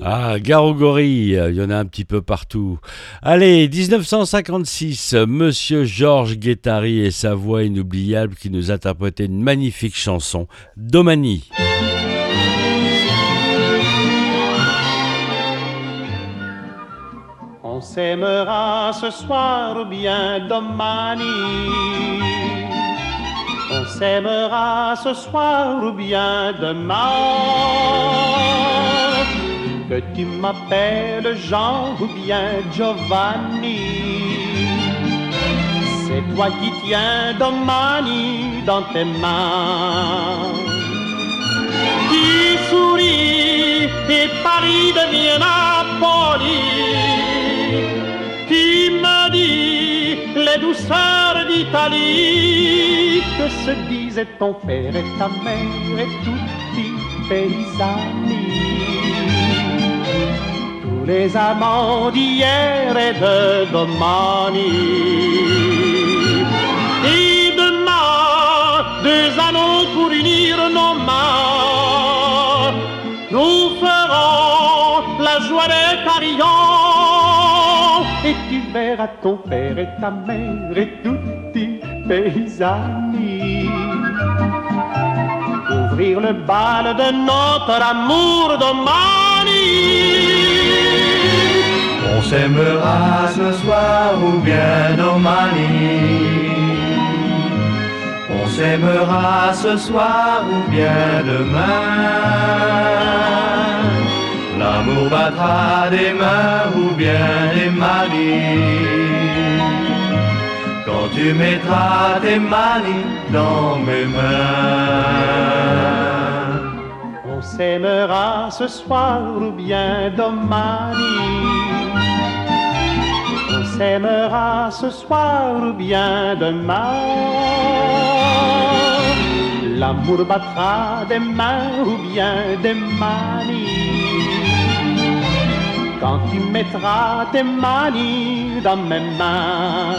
Ah, gorilles, il y en a un petit peu partout. Allez, 1956, Monsieur Georges Guettari et sa voix inoubliable qui nous interprétait une magnifique chanson, Domani. On s'aimera ce soir ou bien domani. On s'aimera ce soir ou bien demain. Que tu m'appelles Jean ou bien Giovanni. C'est toi qui tiens domani dans tes mains. Qui sourit et Paris devient Napoli. Tu me dis les douceurs d'Italie que se disaient ton père et ta mère et tutti paysani. Tous les amants d'hier et de domani. Et demain, deux anneaux pour unir nos mains. Nous ferons la joie à ton père et ta mère et tutti paesani. Ouvrir le bal de notre amour domani. On s'aimera ce soir ou bien domani. On s'aimera ce soir ou bien demain. L'amour battra des mains ou bien des manies. Quand tu mettras tes manies dans mes mains. On s'aimera ce soir ou bien domani. On s'aimera ce soir ou bien demain. L'amour battra des mains ou bien des manies quand tu mettras tes manies dans mes mains.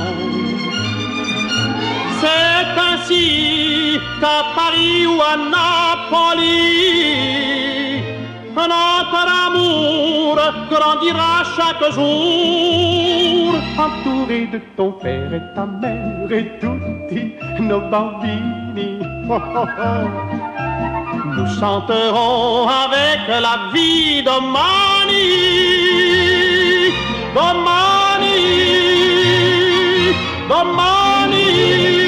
C'est ainsi qu'à Paris ou à Napoli, notre amour grandira chaque jour, entouré de ton père et ta mère et tutti nos bambini. Nous chanterons avec la vie de Mani, Domani, Domani.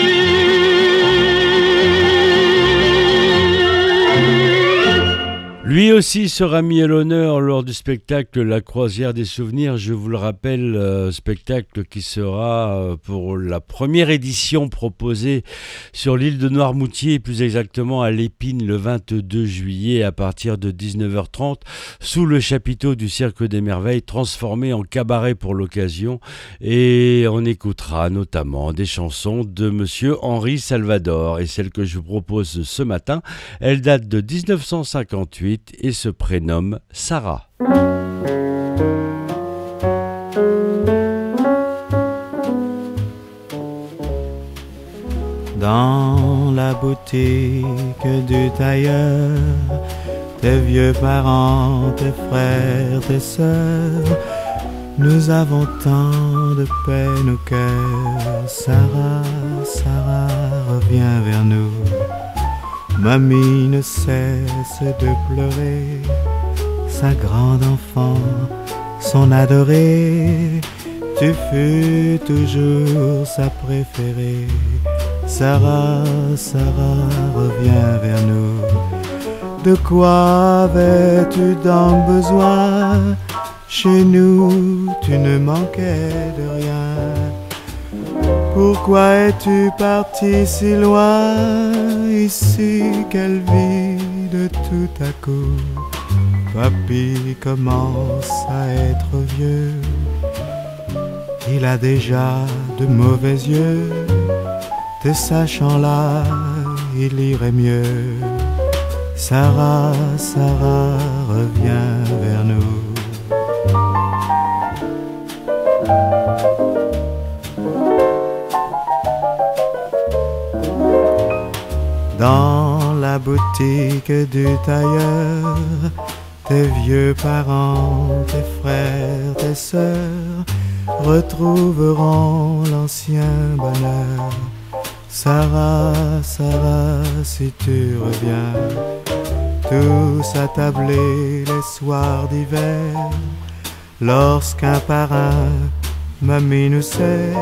Lui aussi sera mis à l'honneur lors du spectacle La Croisière des Souvenirs. Je vous le rappelle, euh, spectacle qui sera euh, pour la première édition proposée sur l'île de Noirmoutier, plus exactement à l'Épine le 22 juillet à partir de 19h30, sous le chapiteau du Cirque des Merveilles, transformé en cabaret pour l'occasion. Et on écoutera notamment des chansons de Monsieur Henri Salvador. Et celle que je vous propose ce matin, elle date de 1958 et se prénomme Sarah. Dans la boutique du tailleur, tes vieux parents, tes frères, tes sœurs, nous avons tant de peine au cœur. Sarah, Sarah, reviens vers nous. Mamie ne cesse de pleurer, sa grande enfant, son adorée. Tu fus toujours sa préférée. Sarah, Sarah, reviens vers nous. De quoi avais-tu donc besoin? Chez nous, tu ne manquais de rien. Pourquoi es-tu parti si loin Ici, quelle vie de tout à coup. Papy commence à être vieux. Il a déjà de mauvais yeux. Te sachant là, il irait mieux. Sarah, Sarah, reviens vers nous. Dans la boutique du tailleur, tes vieux parents, tes frères, tes sœurs retrouveront l'ancien bonheur. Sarah, Sarah, si tu reviens, tous attablés les soirs d'hiver, lorsqu'un parrain, mamie nous sert,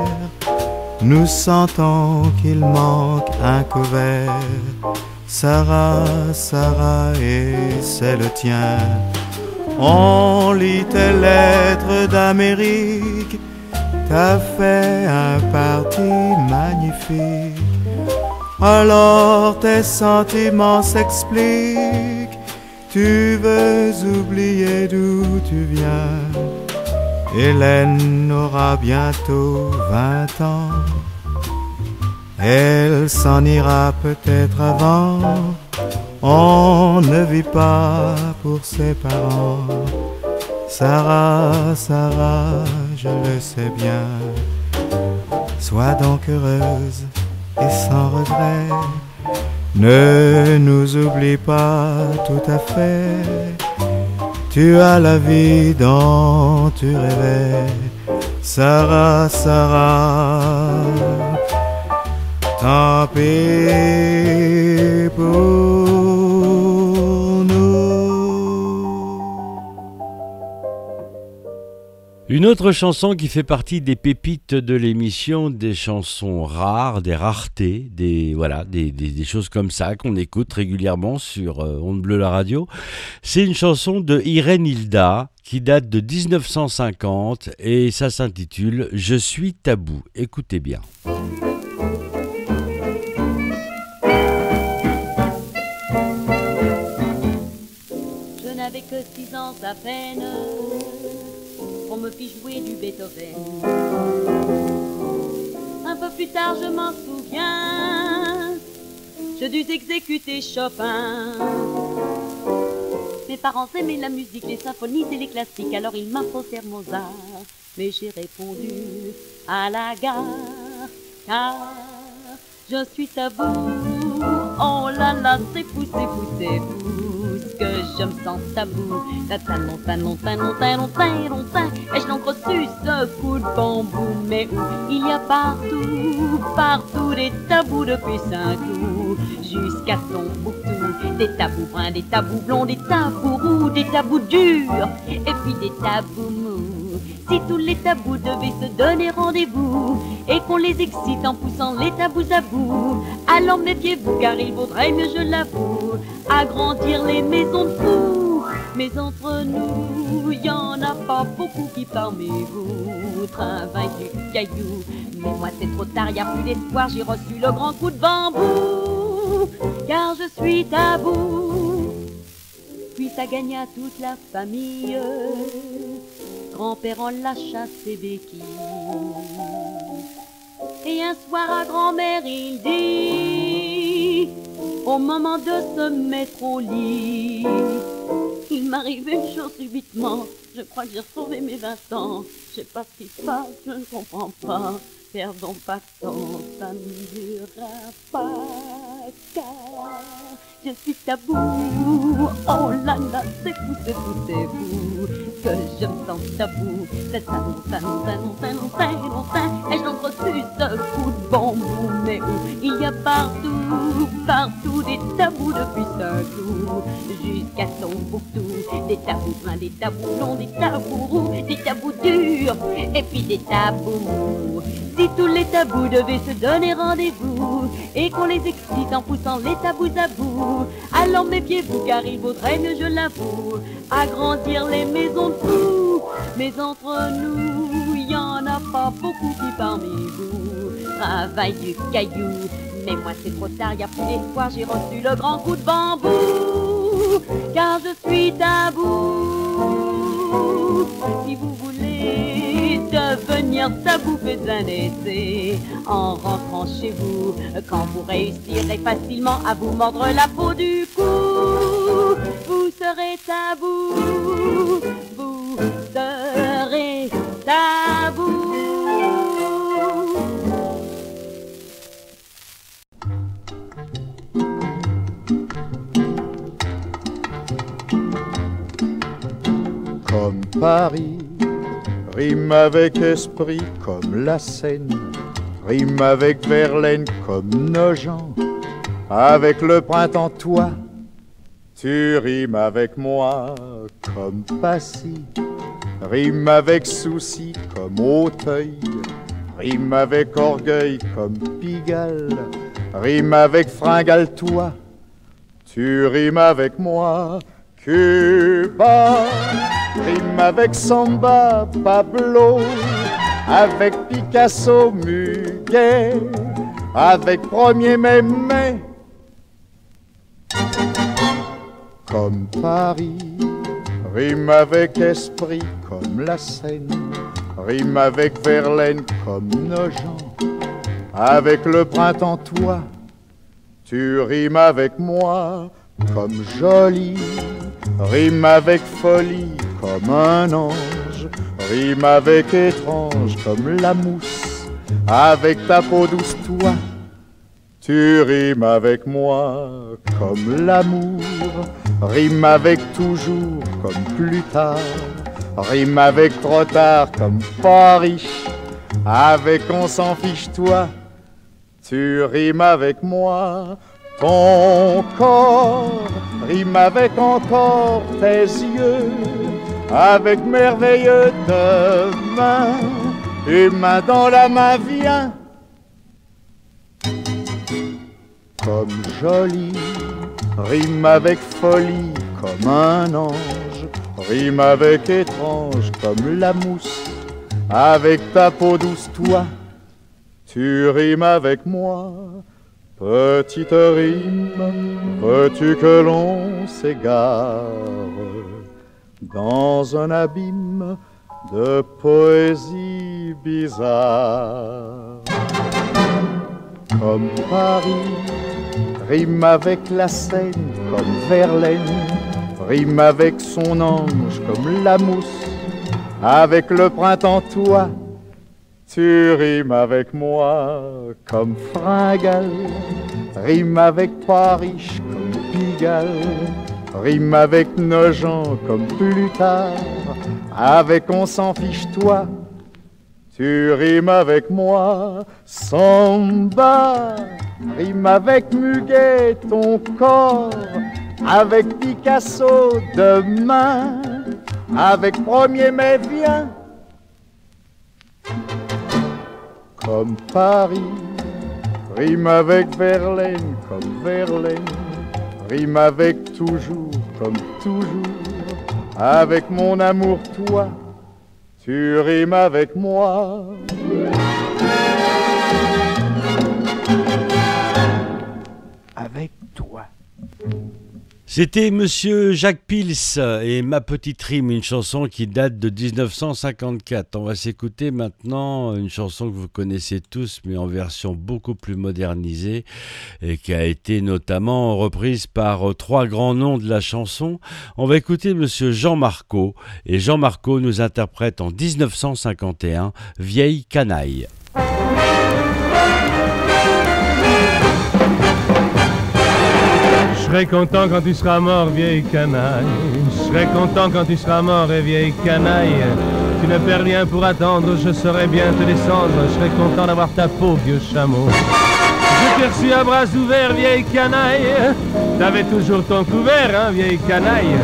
nous sentons qu'il manque un couvert. Sarah, Sarah, et c'est le tien. On lit tes lettres d'Amérique, t'as fait un parti magnifique. Alors tes sentiments s'expliquent, tu veux oublier d'où tu viens. Hélène aura bientôt vingt ans. Elle s'en ira peut-être avant. On ne vit pas pour ses parents. Sarah, Sarah, je le sais bien. Sois donc heureuse et sans regret. Ne nous oublie pas tout à fait. Tu as la vie dont tu rêvais. Sarah, Sarah, tant pis pour Une autre chanson qui fait partie des pépites de l'émission, des chansons rares, des raretés, des voilà, des, choses comme ça qu'on écoute régulièrement sur euh, Onde Bleu la radio. C'est une chanson de Irène Hilda qui date de 1950 et ça s'intitule Je suis tabou. Écoutez bien. Je n'avais que six ans à peine me fit jouer du Beethoven. Un peu plus tard je m'en souviens. Je dus exécuter Chopin. Mes parents aimaient la musique, les symphonies et les classiques. Alors ils m'imposèrent Mozart. Mais j'ai répondu à la gare. Car je suis tabou Oh là là, c'est fou, c'est que je me sens tabou. Ta ta non, ta Ai-je donc reçu ce coup de bambou? Mais où il y a partout, partout Des tabous depuis Saint-Cloud Jusqu'à Tombouctou Des tabous bruns, des tabous blonds, des tabous roux Des tabous durs. Et puis des tabous mous. Si tous les tabous devaient se donner rendez-vous et qu'on les excite en poussant les tabous à bout, alors méfiez-vous car il vaudrait mieux, je l'avoue, agrandir les Mais entre nous, y en a pas beaucoup qui parmi vous travaillent du caillou. Mais moi c'est trop tard, y a plus d'espoir, j'ai reçu le grand coup de bambou, car je suis tabou. Puis ça gagna toute la famille. Grand-père en la chasse et béquille. Et un soir à grand-mère, il dit, au moment de se mettre au lit, il m'arrive une chose subitement. Je crois que j'ai retrouvé mes 20 ans. Je sais pas ce qui se passe, je ne comprends pas. Perdons pas de temps, ça ne durera pas. Car je suis tabou. Oh là là, c'est fou, c'est fou, c'est. Que ça. Ai-je donc reçu ce coup de bambou Mais où il y a partout, partout des tabous depuis Saint-Cloud jusqu'à Tombouctou. Des tabous bruns, des tabous blonds, des tabous roux, des tabous durs et puis des tabous. Si tous les tabous devaient se donner rendez-vous et qu'on les excite en poussant les tabous à bout, alors méfiez-vous car il vaudrait mieux, je l'avoue, agrandir les maisons de. Mais entre nous, y en a pas beaucoup qui parmi vous travaillent du caillou. Mais moi c'est trop tard, y a plus d'espoir, j'ai reçu le grand coup de bambou, car je suis tabou. Si vous voulez devenir tabou, faites un essai en rentrant chez vous. Quand vous réussirez facilement à vous mordre la peau du cou, vous serez tabou. Paris, rime avec esprit comme la Seine, rime avec Verlaine comme Nogent, avec le printemps toi, tu rimes avec moi comme Passy, rime avec souci comme Auteuil, rime avec orgueil comme Pigalle, rime avec fringale toi, tu rimes avec moi, Cuba, rime avec Samba, Pablo, avec Picasso, Muguet, avec 1er mai. Comme Paris, rime avec esprit comme la Seine, rime avec Verlaine comme Nogent, avec le printemps toi, tu rimes avec moi comme joli, rime avec folie comme un ange, rime avec étrange comme la mousse, avec ta peau douce toi, tu rimes avec moi comme l'amour, rime avec toujours comme plus tard, rime avec trop tard comme pas riche, avec on s'en fiche toi, tu rimes avec moi. Ton corps rime avec encore tes yeux, avec merveilleux demain, et main dans la main vient comme joli, rime avec folie comme un ange, rime avec étrange comme la mousse, avec ta peau douce toi, tu rimes avec moi. Petite rime, veux-tu que l'on s'égare dans un abîme de poésie bizarre? Comme Paris rime avec la Seine comme Verlaine, rime avec son ange comme la mousse, avec le printemps toi, tu rimes avec moi comme Fringal, rime avec Paris comme Pigalle, rime avec Nogent comme Plutarch, avec on s'en fiche toi, tu rimes avec moi, Samba, rime avec Muguet ton corps, avec Picasso demain, avec Premier mai viens, comme Paris, rime avec Verlaine comme Verlaine, rime avec toujours comme toujours, avec mon amour toi tu rimes avec moi. C'était Monsieur Jacques Pils et Ma Petite Rime, une chanson qui date de 1954. On va s'écouter maintenant une chanson que vous connaissez tous, mais en version beaucoup plus modernisée, et qui a été notamment reprise par trois grands noms de la chanson. On va écouter Monsieur Jean Marco, et Jean Marco nous interprète en 1951 Vieille canaille. Serai content quand tu seras mort, vieille canaille. Je serai content quand tu seras mort, et vieille canaille. Tu ne perds rien pour attendre, je saurai bien te descendre. Je serai content d'avoir ta peau, vieux chameau. Je t'ai reçu à bras ouverts, vieille canaille. T'avais toujours ton couvert, hein, vieille canaille.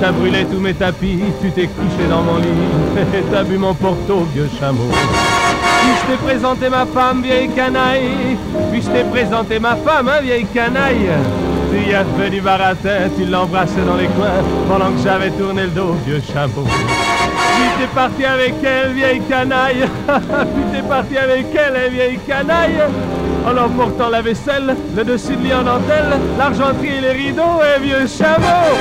T'as brûlé tous mes tapis, tu t'es couché dans mon lit. T'as bu mon porto, vieux chameau. Puis je t'ai présenté ma femme, vieille canaille? Puis je t'ai présenté ma femme, hein, vieille canaille? Y as fait du baratin, tu l'embrassais dans les coins pendant que j'avais tourné le dos, vieux chameau. Puis t'es parti avec elle, vieille canaille? Puis t'es parti avec elle, vieille canaille? En emportant la vaisselle, le dessus de lit en dentelle, l'argenterie et les rideaux, vieux chameau.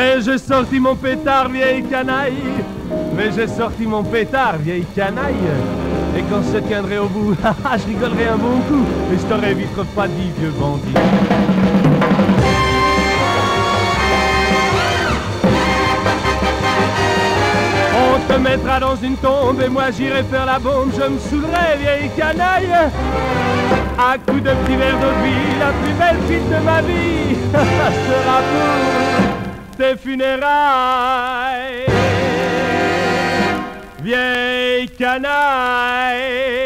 Mais j'ai sorti mon pétard, vieille canaille. Mais j'ai sorti mon pétard, vieille canaille. Et quand je tiendrai au bout, je rigolerai un bon coup. Et je t'aurais vite refroidi, vieux bandit. On te mettra dans une tombe et moi j'irai faire la bombe. Je me saoulerai, vieille canaille. À coups de petits verres d'eau de vie, la plus belle fille de ma vie sera pour tes funérailles. Vieille canaille.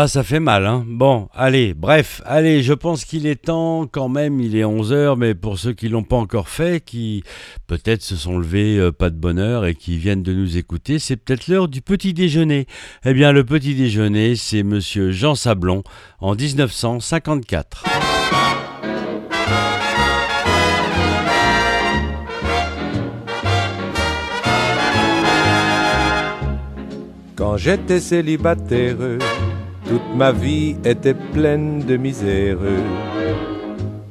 Ah, ça fait mal, hein. Bon, allez, bref, allez, je pense qu'il est temps quand même, il est 11h, mais pour ceux qui l'ont pas encore fait, qui peut-être se sont levés euh, pas de bonne heure et qui viennent de nous écouter, c'est peut-être l'heure du petit déjeuner. Eh bien, le petit déjeuner, c'est monsieur Jean Sablon en 1954. j'étais célibataire, toute ma vie était pleine de misère.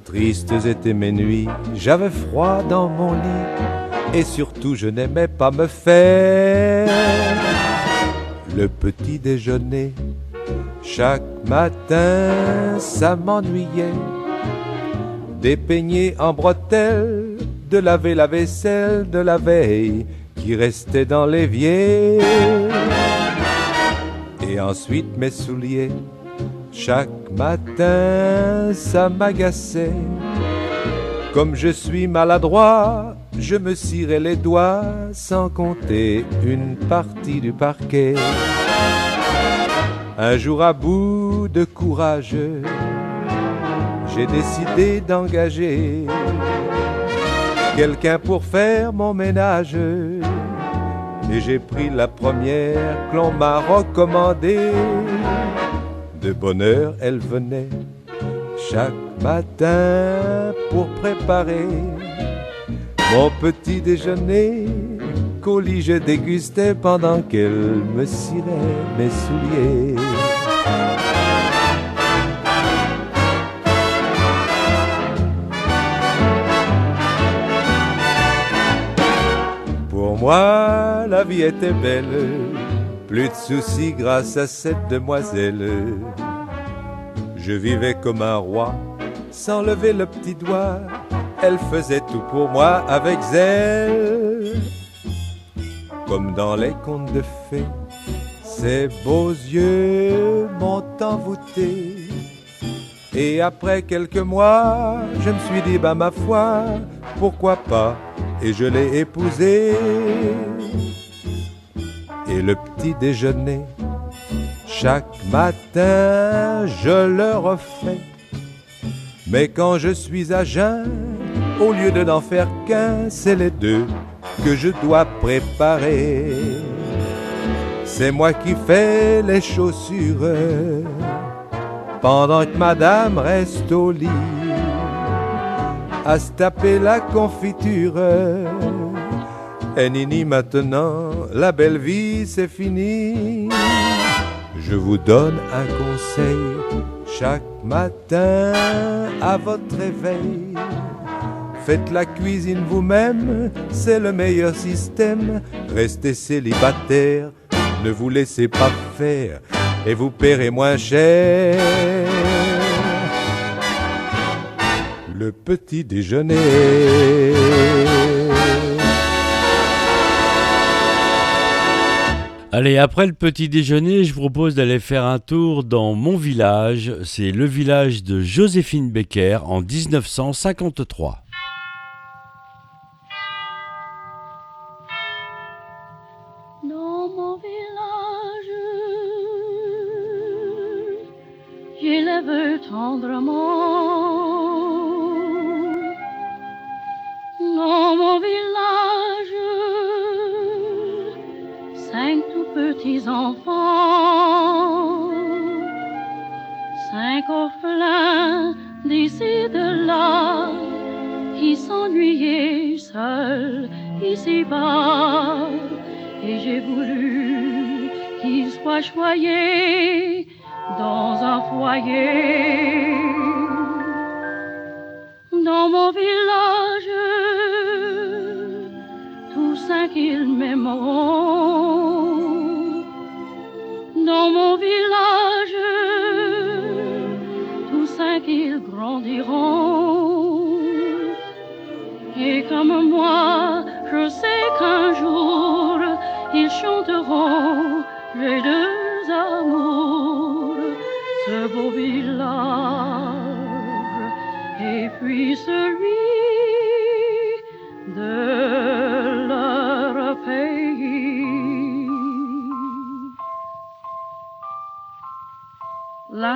Tristes étaient mes nuits, j'avais froid dans mon lit, et surtout je n'aimais pas me faire le petit déjeuner. Chaque matin, ça m'ennuyait des peignets en bretelles, de laver la vaisselle de la veille qui restait dans l'évier. Ensuite mes souliers, chaque matin, ça m'agaçait. Comme je suis maladroit, je me cirais les doigts sans compter une partie du parquet. Un jour à bout de courage, j'ai décidé d'engager quelqu'un pour faire mon ménage. Et j'ai pris la première que l'on m'a recommandée. De bonne heure, elle venait chaque matin pour préparer mon petit déjeuner. Qu'au lit je dégustais pendant qu'elle me cirait mes souliers. Pour moi, la vie était belle, plus de soucis grâce à cette demoiselle. Je vivais comme un roi, sans lever le petit doigt, elle faisait tout pour moi avec zèle. Comme dans les contes de fées, ses beaux yeux m'ont envoûté. Et après quelques mois, je me suis dit, bah ma foi, pourquoi pas Et je l'ai épousée. Et le petit déjeuner, chaque matin, je le refais. Mais quand je suis à jeun, au lieu de n'en faire qu'un, c'est les deux que je dois préparer. C'est moi qui fais les chaussures pendant que madame reste au lit à se taper la confiture. Et Nini, maintenant, la belle vie, c'est fini. Je vous donne un conseil chaque matin à votre réveil. Faites la cuisine vous-même, c'est le meilleur système. Restez célibataire, ne vous laissez pas faire et vous paierez moins cher. Le petit déjeuner. Allez, après le petit déjeuner, je vous propose d'aller faire un tour dans mon village. C'est le village de Joséphine Becker en 1953. Dans mon village, j'élève tendrement. Petits enfants, cinq orphelins d'ici de là, qui s'ennuyaient seuls ici-bas. Et j'ai voulu qu'ils soient choyés dans un foyer. Dans mon village, tous cinq ils m'aimeront. Dans mon village, tous cinq ils grandiront. Et comme moi, je sais qu'un jour, ils chanteront les deux amours, ce beau village, et puis celui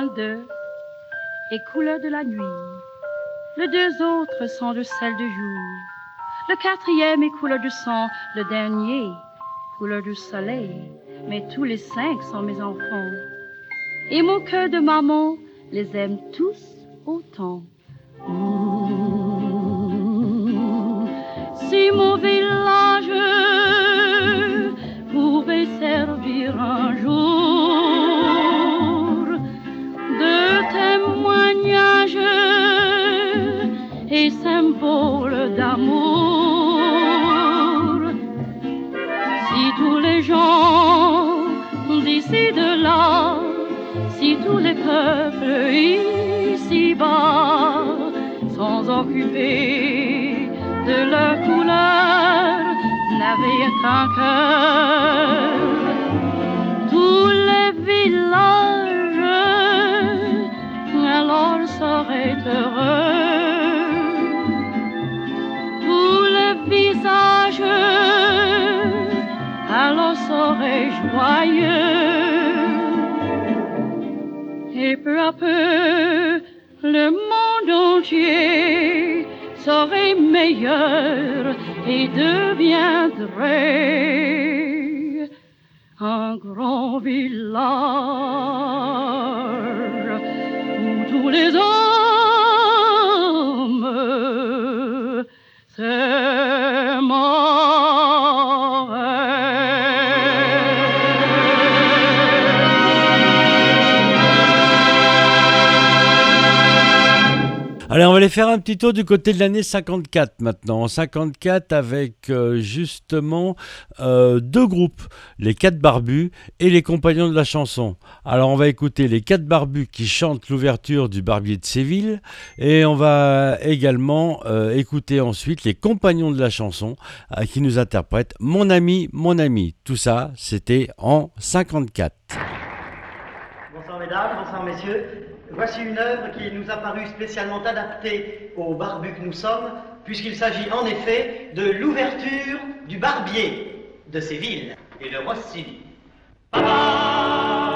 L'un d'eux est couleur de la nuit, les deux autres sont de celle du jour. Le quatrième est couleur du sang, le dernier couleur du soleil. Mais tous les cinq sont mes enfants. Et mon cœur de maman les aime tous autant. Si mon de leur couleur, n'avaient qu'un cœur, tous les villages alors seraient heureux. Tous les visages alors seraient joyeux. Et peu à peu, le monde entier meilleur et deviendrait un grand village où tous les hommes Allez, on va aller faire un petit tour du côté de l'année 54 maintenant. En 54 avec euh, justement euh, deux groupes, les Quatre Barbus et les Compagnons de la chanson. Alors on va écouter les Quatre Barbus qui chantent l'ouverture du Barbier de Séville et on va également euh, écouter ensuite les Compagnons de la chanson qui nous interprètent Mon ami, mon ami. Tout ça, c'était en 54. Bonsoir mesdames, bonsoir messieurs. Voici une œuvre qui nous a paru spécialement adaptée aux barbus que nous sommes, puisqu'il s'agit en effet de l'ouverture du barbier de Séville et de Rossini. T'as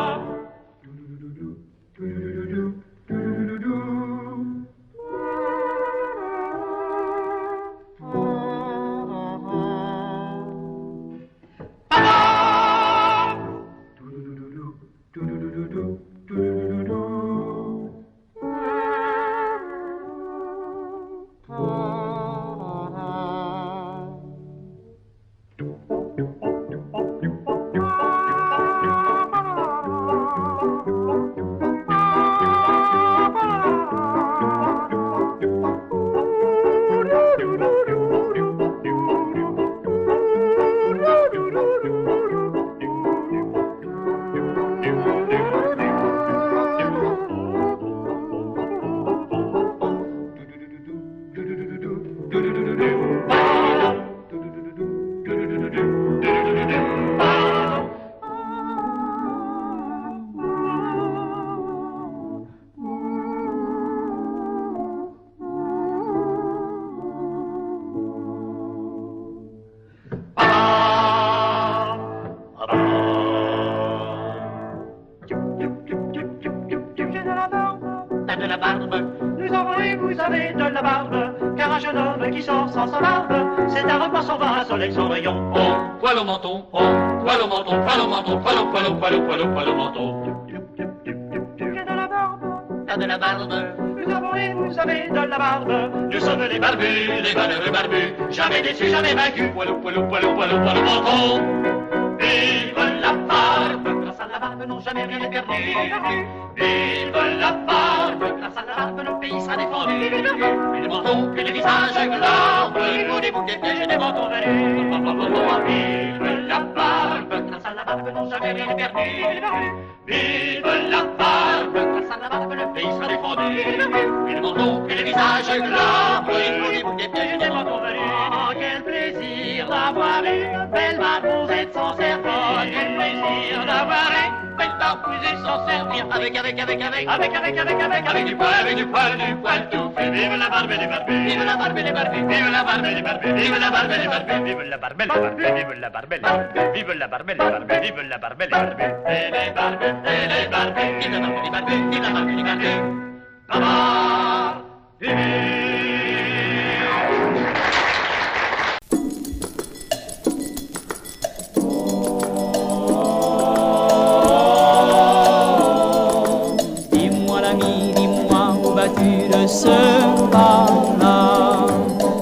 menton, pas le menton, pas le, pas le, pas le, pas le, pas le menton. De la barbe, t'as de la barbe. Nous avons et vous avez de la barbe. Nous sommes les barbus, les malheureux barbus. Jamais déçus, jamais vaincus. Poilou, poilou, poilou, poilou, poilou, menton. Vive la barbe, grâce à la barbe, n'ont jamais rien perdu. Vive la barbe, grâce à la barbe, notre pays sera défendu. Plus de menton, plus de visage, que l'arbre. Nous des bouquets, pièges et des mentons venus. Vive la barbe barbe, non jamais rien perdu. Vive la barbe, grâce à la barbe, le pays sera défendu. Et mentons, que les des venus. Oh, quel plaisir d'avoir une belle barbousette sans serpent. Barbousette sans servir. Avec, avec, avec, avec, avec, avec, avec, avec, avec du poil, avec du poil, du poil tout fait. Vive la barbe les barbus, vive la barbe les barbus, vive la barbe les barbus, vive la barbe barbus, vive la barbe barbus, vive la barbe les barbus, vive la barbe les barbus, vive la barbe et les barbus, et les vive la barbe barbus, vive la barbe Dis-moi ce pas-là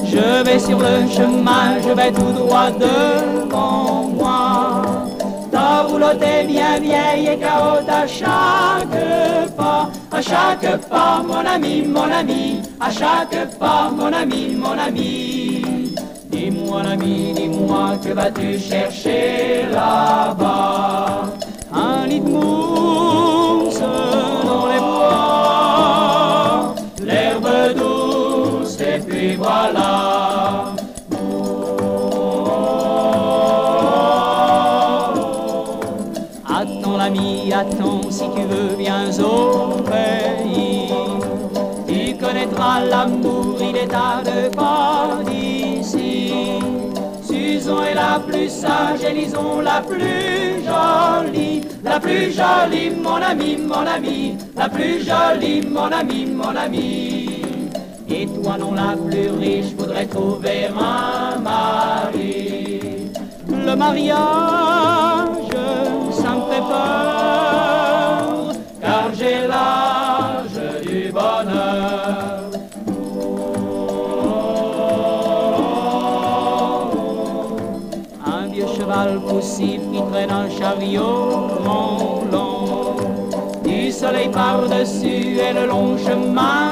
Je vais sur le chemin, je vais tout droit devant moi. Ta roulotte est bien vieille et caotte à chaque pas. À chaque pas, mon ami, mon ami, à chaque pas, mon ami, mon ami. Dis-moi, l'ami, dis-moi, que vas-tu chercher là-bas? Un lit de mousse dans les bois, Attends si tu veux, viens au pays. Tu connaîtras l'amour, il est à deux pas d'ici. Susan est la plus sage et Lison la plus jolie. La plus jolie, mon ami, mon ami. La plus jolie, mon ami, mon ami. Et toi non la plus riche, voudrais trouver un mari. Le mariage, ça me fait peur, car j'ai l'âge du bonheur. Un vieux cheval poussif qui traîne un chariot long, long. Du soleil par-dessus et le long chemin.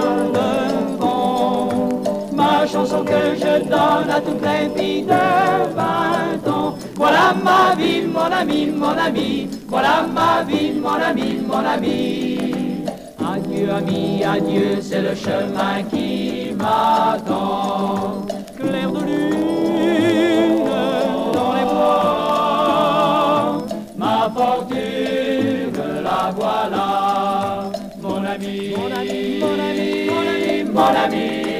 Chanson que je donne à toutes les filles de 20 ans. Voilà ma vie, mon ami, mon ami. Voilà ma vie, mon ami, mon ami. Adieu, ami, adieu, c'est le chemin qui m'attend. Clair de lune dans les bois, ma fortune, la voilà. Mon ami, mon ami, mon ami, mon ami, mon ami.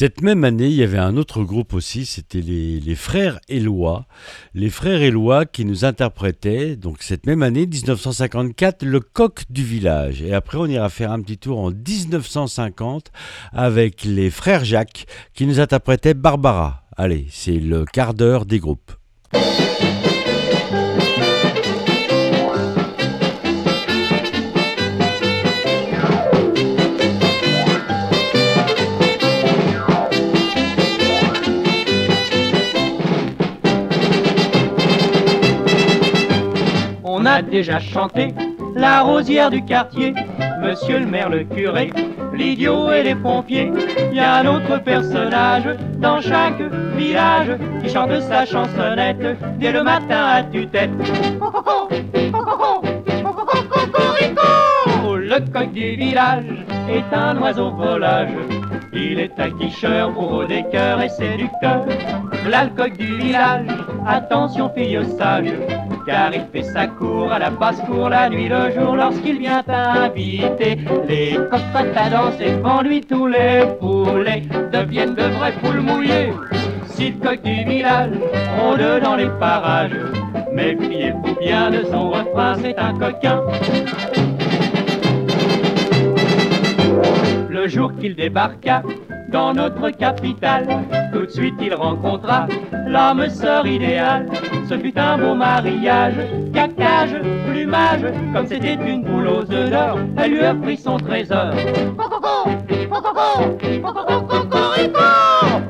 Cette même année, il y avait un autre groupe aussi, c'était les, frères Éloi. Les frères Éloi qui nous interprétaient, donc cette même année, 1954, le coq du village. Et après, on ira faire un petit tour en 1950 avec les frères Jacques qui nous interprétaient Barbara. Allez, c'est le quart d'heure des groupes. Déjà chanté la rosière du quartier, monsieur le maire, le curé, l'idiot et les pompiers. Il y a un autre personnage dans chaque village qui chante sa chansonnette dès le matin à tue-tête. Oh, le coq du village est un oiseau volage. Il est acquicheur, bourreau des cœurs et séducteur. Coq du village, attention fille sage, car il fait sa cour à la basse-cour la nuit, le jour, lorsqu'il vient inviter les cocottes à danser devant lui. Tous les poulets deviennent de vraies poules mouillées. Si le coq du village rôde dans les parages, méfiez-vous bien de son refrain, c'est un coquin. Le jour qu'il débarqua dans notre capitale, tout de suite il rencontra l'âme sœur idéale. Ce fut un beau mariage, cacage, plumage, comme c'était une boule aux d'or, elle lui offrit son trésor.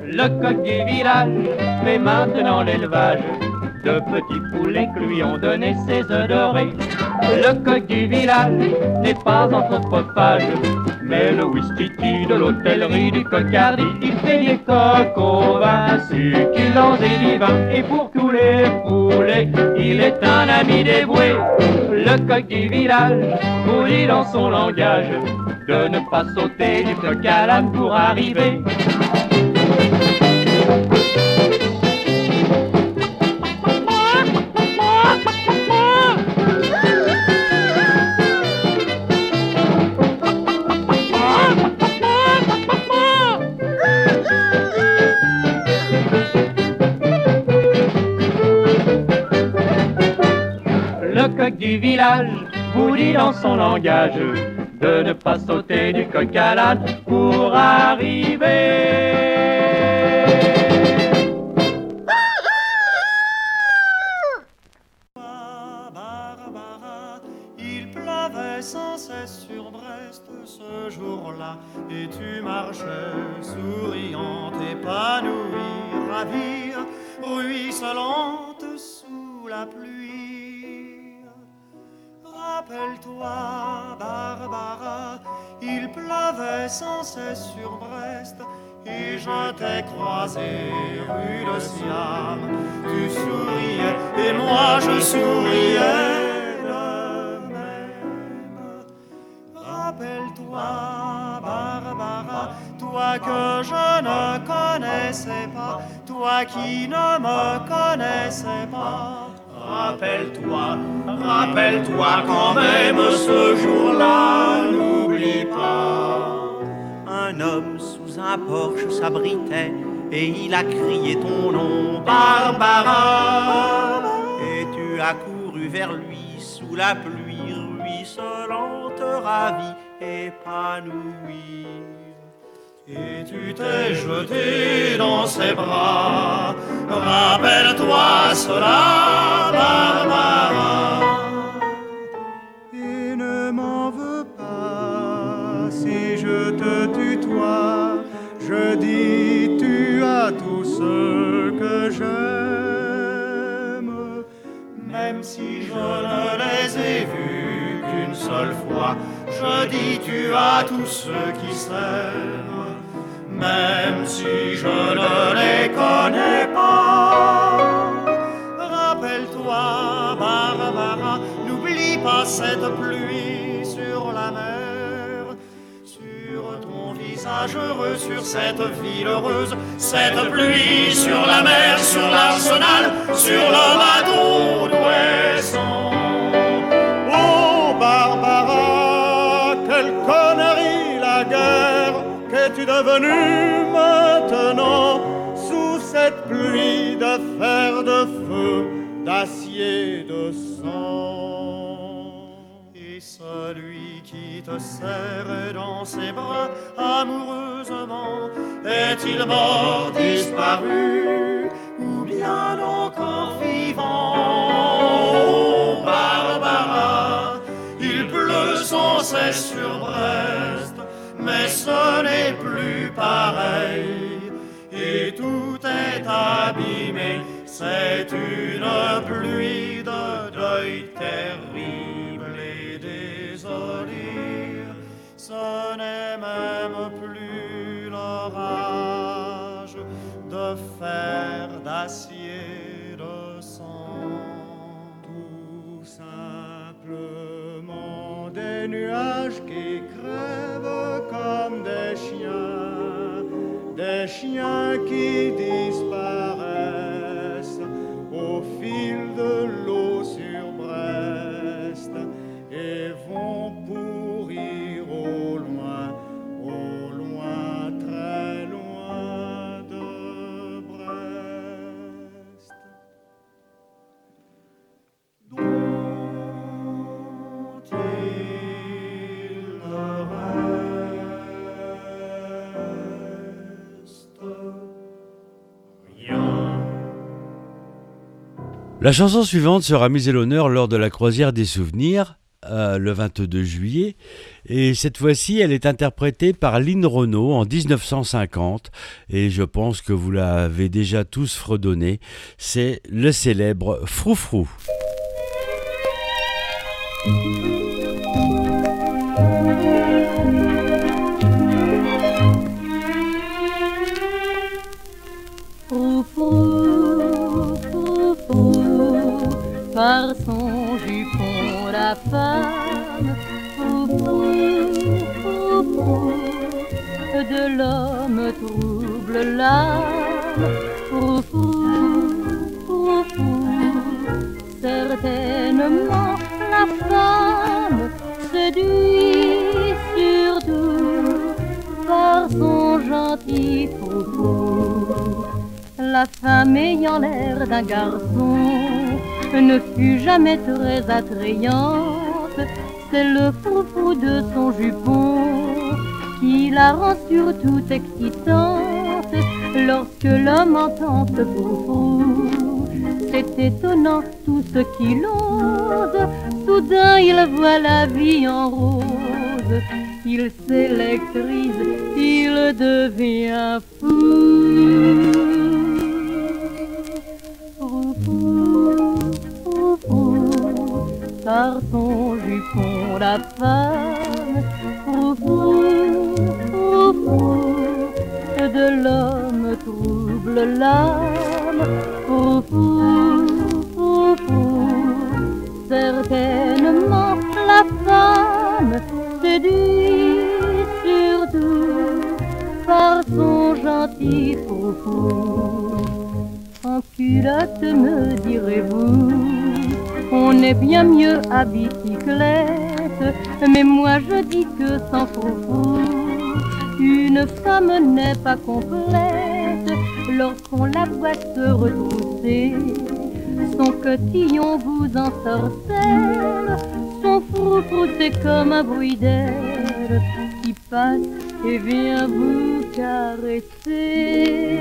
Le coq du village fait maintenant l'élevage de petits poulets que lui ont donné ses œufs dorés. Le coq du village n'est pas anthropophage, mais le wistiti de l'hôtellerie du cocardi, il fait des coques au vin, succulents et divins. Et pour tous les poulets, il est un ami dévoué. Le coq du village vous dit dans son langage de ne pas sauter du coq à l'âne pour arriver. Du village vous dit dans son langage de ne pas sauter du coq à l'âne pour arriver. Il pleuvait sans cesse sur Brest ce jour-là, et tu marchais souriante, épanouie, ravie, ruisselante sous la pluie. Rappelle-toi, Barbara, il pleuvait sans cesse sur Brest. Et je t'ai croisé rue de Siam. Tu souriais et moi je souriais même. Rappelle-toi, Barbara, toi que je ne connaissais pas, toi qui ne me connaissais pas. Rappelle-toi, rappelle-toi quand même ce jour-là, n'oublie pas. Un homme sous un porche s'abritait et il a crié ton nom, Barbara. Et tu as couru vers lui sous la pluie ruisselante, ravie, épanouie. Et tu t'es jeté dans ses bras. Rappelle-toi cela, Barbara. Et ne m'en veux pas si je te tutoie. Je dis tu as tout ce que j'aime. Même si je ne les ai vus qu'une seule fois, je dis tu as tous ceux qui s'aiment. Même si je ne les connais pas. Rappelle-toi, Barbara, n'oublie pas cette pluie sur la mer. Sur ton visage heureux, sur cette ville heureuse, cette pluie sur la mer, sur l'arsenal, sur le bateau d'Ouessant. Qu'es-tu devenue maintenant sous cette pluie de fer, de feu, d'acier, de sang? Et celui qui te serre dans ses bras amoureusement, est-il mort, disparu, ou bien encore vivant? Barbara, il pleut sans cesse sur Brest, mais ce n'est plus pareil, et tout est abîmé, c'est une pluie de deuil terrible et désolé. Ce n'est même plus l'orage de fer, d'acier, de sang. Tout simplement des nuages qui crèvent comme des chiens, des chiens qui disparaissent au fil de l'eau La chanson suivante sera mise à l'honneur lors de la croisière des souvenirs euh, le 22 juillet. Et cette fois-ci elle est interprétée par Lynn Renault en 1950 et je pense que vous l'avez déjà tous fredonné, c'est le célèbre Froufrou. Frou, par son jupon la femme, frou, frou, frou, frou, de l'homme trouble l'âme, frou, frou, frou, certainement la femme séduit surtout par son gentil frou La femme ayant l'air d'un garçon ne fut jamais très attrayante. C'est le foufou de son jupon qui la rend surtout excitante. Lorsque l'homme entend ce foufou, c'est étonnant tout ce qu'il ose. Soudain il voit la vie en rose. Il s'électrise, il devient fou. Par son jupon la femme, froufrou, froufrou, de l'homme trouble l'âme, froufrou, froufrou, certainement la femme séduit surtout par son gentil froufrou. En culotte, me direz-vous, on est bien mieux à bicyclette, mais moi je dis que sans froufrou, une femme n'est pas complète lorsqu'on la voit se retrousser. Son cotillon vous ensorcelle, son froufrou c'est comme un bruit d'air qui passe et vient vous caresser.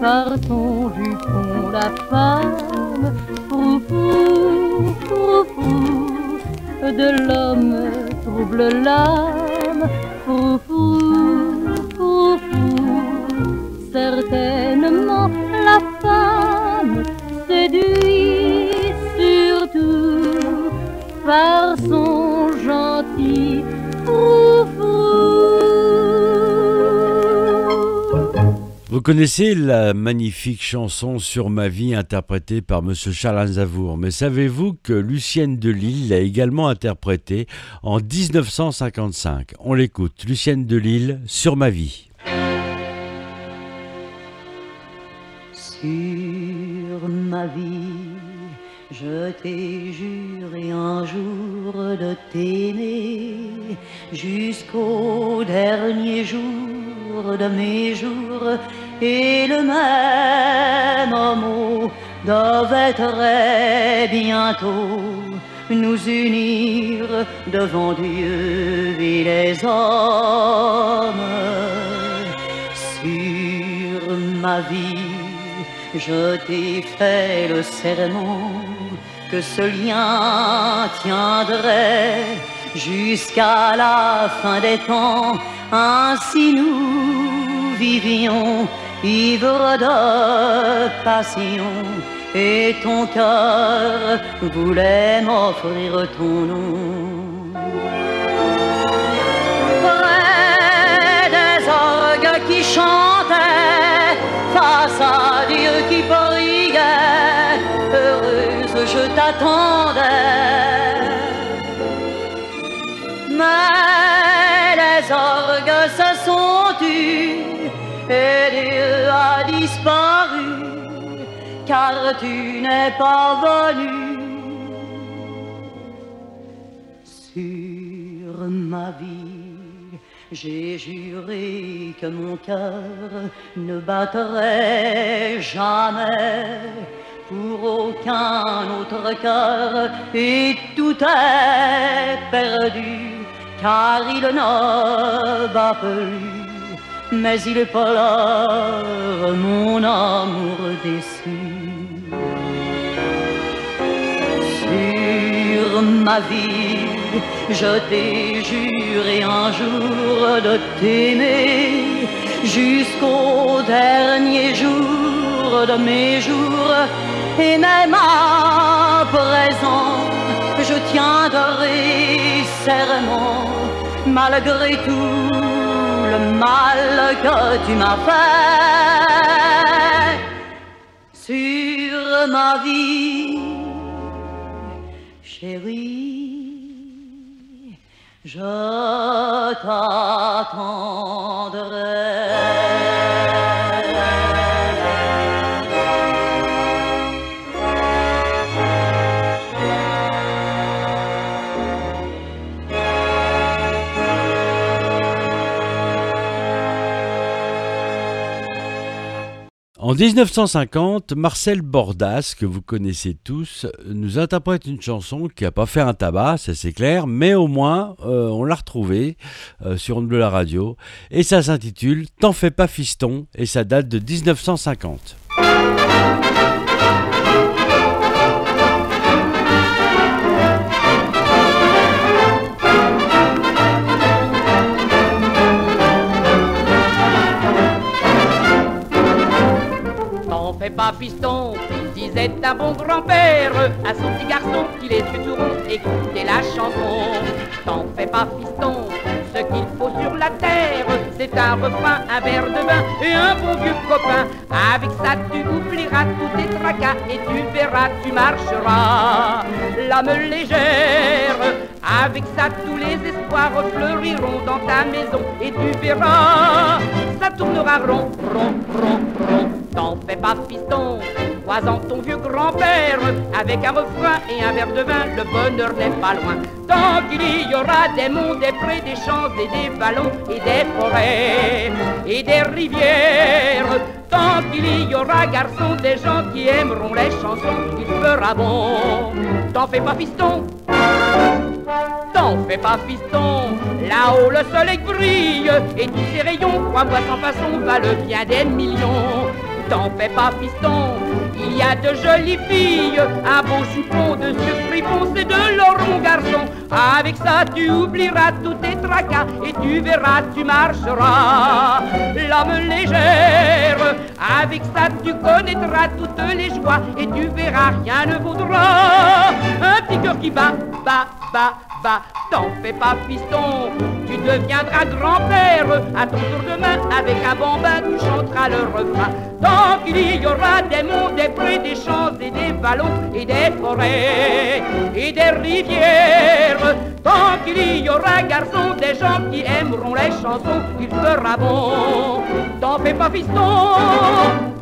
Par son jupon la femme, froufrou, froufrou, de l'homme trouble l'âme, connaissez la magnifique chanson Sur ma vie interprétée par Monsieur Charles Aznavour, mais savez-vous que Lucienne de Lille l'a également interprétée en 1955 On l'écoute, Lucienne de Lille, Sur ma vie. Sur ma vie, je t'ai juré un jour de t'aimer jusqu'au dernier jour de mes jours et le même mot devait très bientôt nous unir devant Dieu et les hommes. Sur ma vie, je t'ai fait le serment que ce lien tiendrait jusqu'à la fin des temps. Ainsi nous vivions ivres de passion. Et ton cœur voulait m'offrir ton nom. Car tu n'es pas venu sur ma vie. J'ai juré que mon cœur ne battrait jamais pour aucun autre cœur et tout est perdu car il ne bat plus mais il pleure mon amour déçu. Ma vie, je t'ai juré un jour de t'aimer jusqu'au dernier jour de mes jours. Et même à présent, je tiendrai serment malgré tout le mal que tu m'as fait. Sur ma vie, chérie, je t'attendrai. En 1950, Marcel Bordas, que vous connaissez tous, nous interprète une chanson qui n'a pas fait un tabac, ça c'est clair, mais au moins euh, on l'a retrouvée euh, sur Onde Bleue la radio, et ça s'intitule T'en fais pas fiston, et ça date de 1950. Grand-père à son petit garçon qui les yeux tout ronds, écoutez la chanson. T'en fais pas fiston, ce qu'il faut sur la terre, c'est un refrain, un verre de vin et un bon vieux copain. Avec ça, tu oublieras tous tes tracas et tu verras, tu marcheras l'âme légère. Avec ça, tous les espoirs fleuriront dans ta maison et tu verras, ça tournera rond, rond, rond, rond. T'en fais pas, fiston, croisant ton vieux grand-père avec un refrain et un verre de vin, le bonheur n'est pas loin. Tant qu'il y aura des monts, des prés, des champs et des vallons et des forêts et des rivières. Tant qu'il y aura, garçon, des gens qui aimeront les chansons, il fera bon. T'en fais pas, fiston. T'en fais pas, fiston. Là-haut, le soleil brille et tous ces rayons, crois-moi, sans façon, valent bien des millions. T'en fais pas, fiston. Il y a de jolies filles, un beau jupon de fripon, c'est de l'or, mon garçon. Avec ça, tu oublieras tous tes tracas et tu verras, tu marcheras l'âme légère. Avec ça, tu connaîtras toutes les joies et tu verras, rien ne vaudra un petit cœur qui bat, bat, bat, T'en fais pas, fiston, tu deviendras grand-père. À ton tour de main, avec un bambin, tu chanteras le refrain. Tant qu'il y aura des monts, des prés, des champs et des vallons et des forêts et des rivières. Tant qu'il y aura, garçon, des gens qui aimeront les chansons, il fera bon. T'en fais pas, fiston.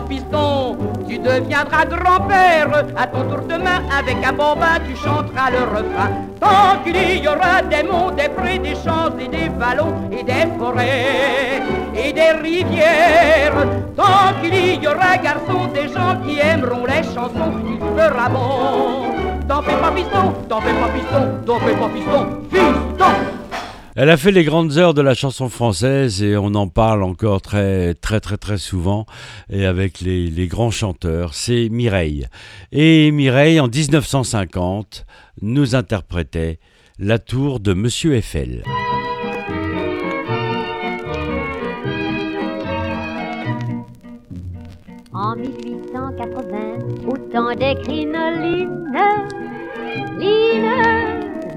Piston, tu deviendras grand-père. À ton tour de main, avec un bambin, tu chanteras le refrain. Tant qu'il y aura des monts, des prés, des champs et des vallons et des forêts et des rivières. Tant qu'il y aura, garçon, des gens qui aimeront les chansons, il fera bon. T'en fais pas piston, t'en fais pas piston, t'en fais pas piston, fiston. Elle a fait les grandes heures de la chanson française et on en parle encore très très très très souvent et avec les, grands chanteurs, c'est Mireille. Et Mireille en 1950 nous interprétait La tour de Monsieur Eiffel. En 1880, au temps des crinolines, Line,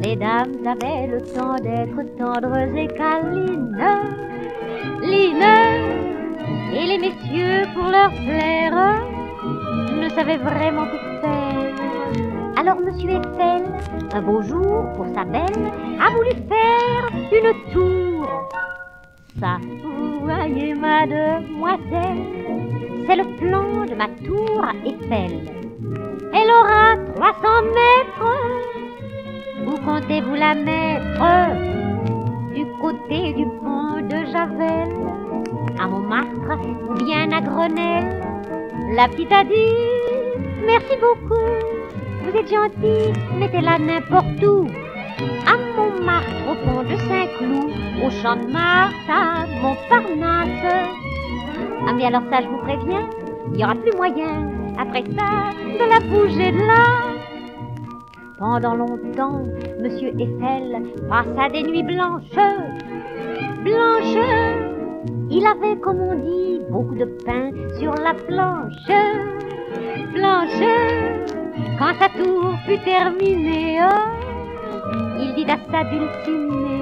les dames avaient le temps d'être tendres et câlines. Line, et les messieurs, pour leur plaire, ne savaient vraiment que faire. Alors Monsieur Eiffel, un beau jour, pour sa belle, a voulu faire une tour. Ça, vous voyez, mademoiselle, c'est le plan de ma tour Eiffel. Elle aura 300 mètres. Où comptez-vous la mettre Du côté du pont de Javel, à Montmartre ou bien à Grenelle? La petite a dit Merci beaucoup, vous êtes gentil, mettez-la n'importe où. À Montmartre, au pont de Saint-Cloud, au champ de Mars, à Montparnasse. Ah mais alors ça, je vous préviens, il n'y aura plus moyen, après ça, de la bouger de là. Pendant longtemps, Monsieur Eiffel passa des nuits blanches, blanches. Il avait, comme on dit, beaucoup de pain sur la planche, blanche. Quand sa tour fut terminée, oh, il dit à sa dulcinée,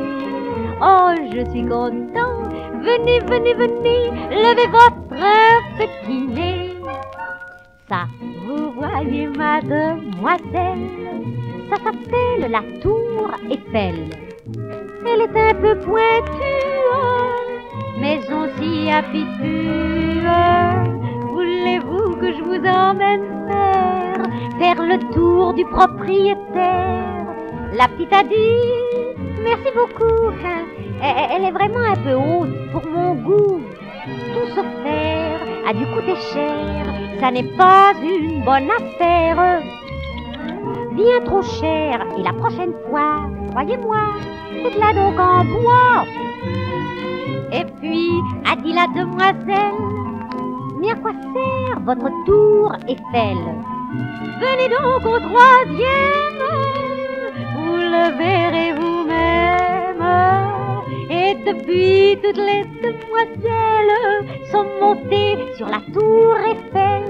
Oh, je suis content, venez, venez, venez, levez votre petit nez. Vous voyez, mademoiselle, ça s'appelle la tour Eiffel. Elle est un peu pointue, mais aussi habitue. Voulez-vous que je vous emmène faire, faire le tour du propriétaire? La petite a dit, merci beaucoup, elle, est vraiment un peu haute pour mon goût. Tout se faire a dû coûter cher, ça n'est pas une bonne affaire. Bien trop cher, et la prochaine fois, croyez-moi, faites-la donc en bois. Et puis, a dit la demoiselle, mais à quoi sert votre tour Eiffel Venez donc au troisième, vous le verrez vous-même. Depuis, toutes les demoiselles sont montées sur la tour Eiffel.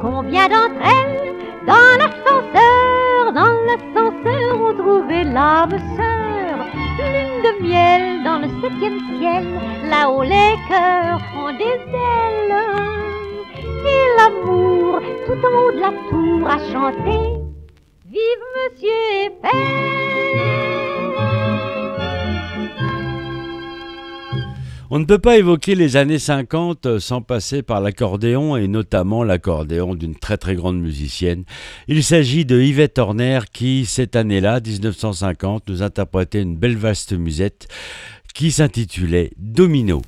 Combien d'entre elles, dans l'ascenseur, dans l'ascenseur, ont trouvé l'âme sœur Lune de miel dans le septième ciel, là-haut les cœurs ont des ailes. Et l'amour, tout en haut de la tour, a chanté Vive Monsieur On ne peut pas évoquer les années 50 sans passer par l'accordéon et notamment l'accordéon d'une très très grande musicienne. Il s'agit de Yvette Horner qui, cette année-là, 1950, nous interprétait une belle vaste musette qui s'intitulait Domino.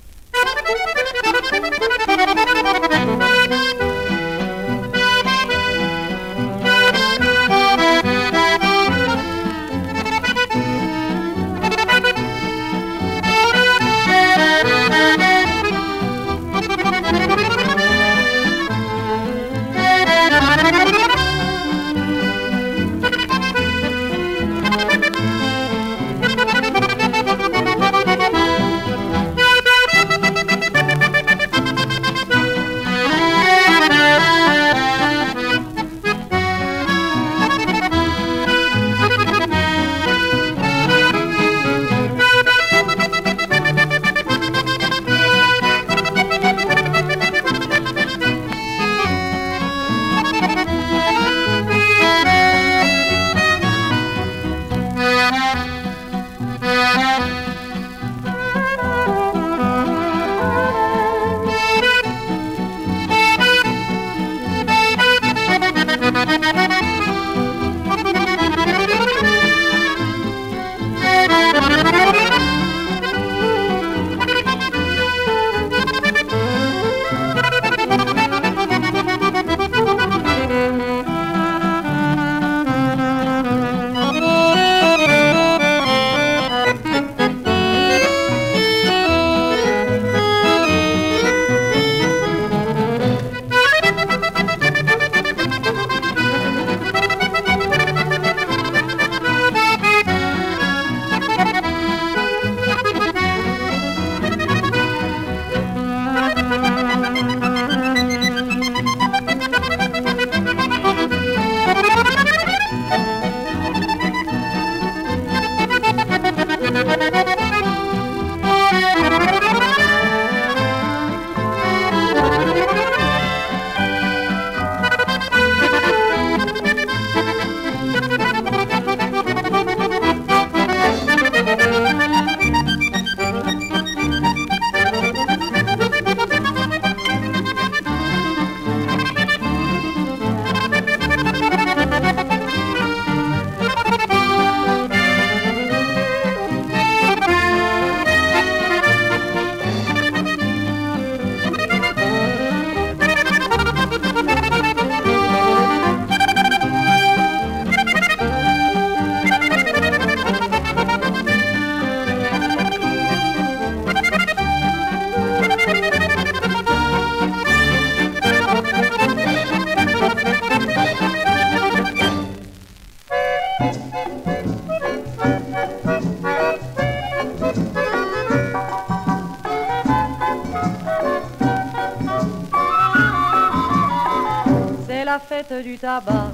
Du tabac.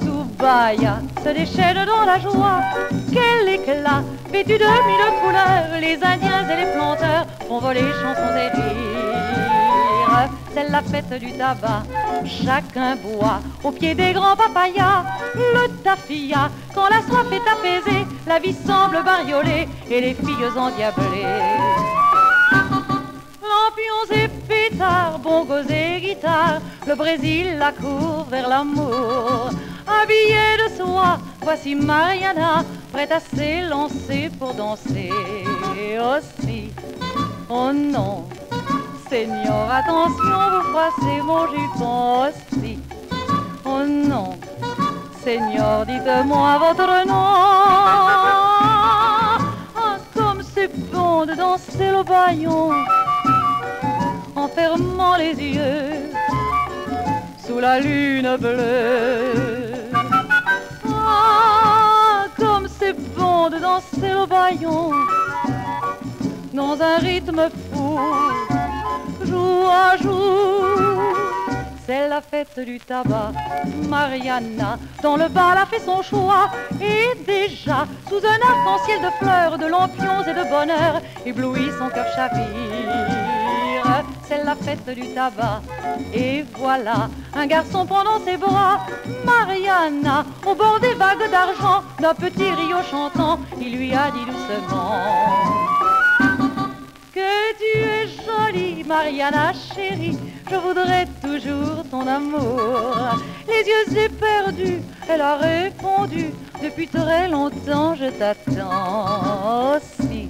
Soubaya se déchaîne dans la joie. Quel éclat, vêtu de mille couleurs, les Indiens et les planteurs font voler chansons et rires. C'est la fête du tabac, chacun boit au pied des grands papayas. Le tafia, quand la soif est apaisée, la vie semble bariolée et les filles endiablées. Lampions et pétards, bongos et guitares, le Brésil la court vers l'amour. Habillée de soie, voici Mariana, prête à s'élancer pour danser aussi. Oh non, Seigneur, attention, vous froissez mon jupon aussi. Oh non, Seigneur, dites-moi votre nom. Comme c'est bon de danser le baillon en fermant les yeux sous la lune bleue. Ah, comme c'est bon de danser le baillon dans un rythme fou, jour à jour. C'est la fête du tabac, Mariana, dont le bal a fait son choix. Et déjà, sous un arc-en-ciel de fleurs, de lampions et de bonheur, ébloui son cœur chavire. C'est la fête du tabac. Et voilà, un garçon pendant ses bras, Mariana, au bord des vagues d'argent, d'un petit rio chantant, il lui a dit doucement. Que tu es jolie, Mariana chérie, je voudrais toujours ton amour. Les yeux éperdus, elle a répondu, depuis très longtemps je t'attends aussi.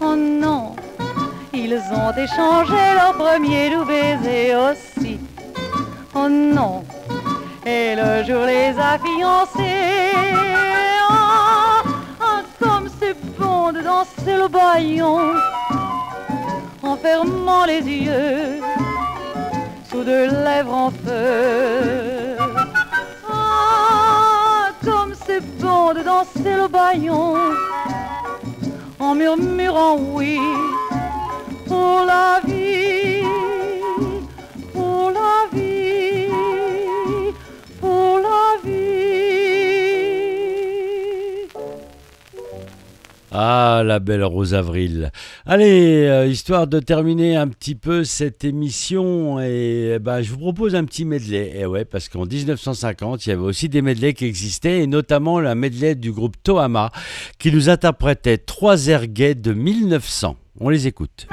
Oh non, ils ont échangé leur premier doux baiser aussi. Oh non, et le jour les a fiancés. Ah, ah, comme c'est bon de danser le baillon en fermant les yeux sous deux lèvres en feu. Ah, comme c'est bon de danser le baillon en murmurant oui pour la vie, pour la vie, pour la vie. Ah, la belle Rose Avril. Allez, euh, histoire de terminer un petit peu cette émission, et bah, je vous propose un petit medley. Et ouais, parce qu'en 1950, il y avait aussi des medleys qui existaient, et notamment la medley du groupe Tohama, qui nous interprétait trois airs gays de 1900. On les écoute.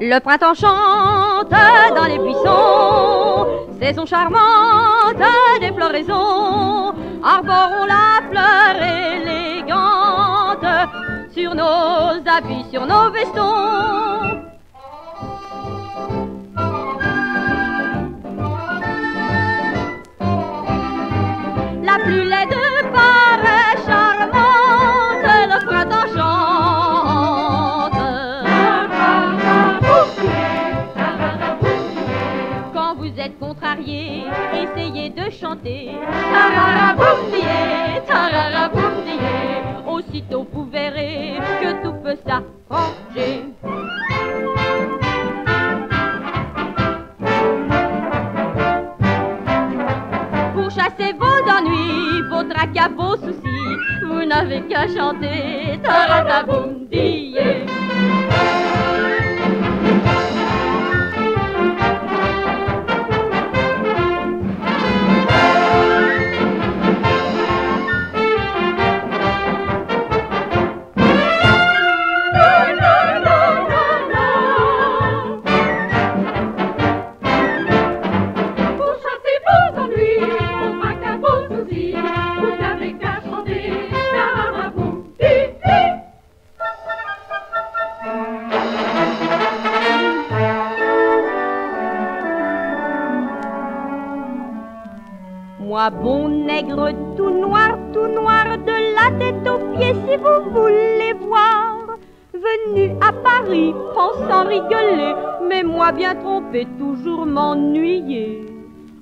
Le printemps chante dans les buissons, saison charmante des floraisons. Arborons la fleur élégante sur nos habits, sur nos vestons. De chanter. Tararaboumdié, tararaboumdié. Aussitôt vous verrez que tout peut s'arranger. Pour chasser vos ennuis, vos tracas, vos soucis, vous n'avez qu'à chanter tararaboumdié. Bon nègre tout noir, tout noir, de la tête aux pieds, si vous voulez voir. Venu à Paris, pensant rigoler, mais moi bien trompé, toujours m'ennuyer.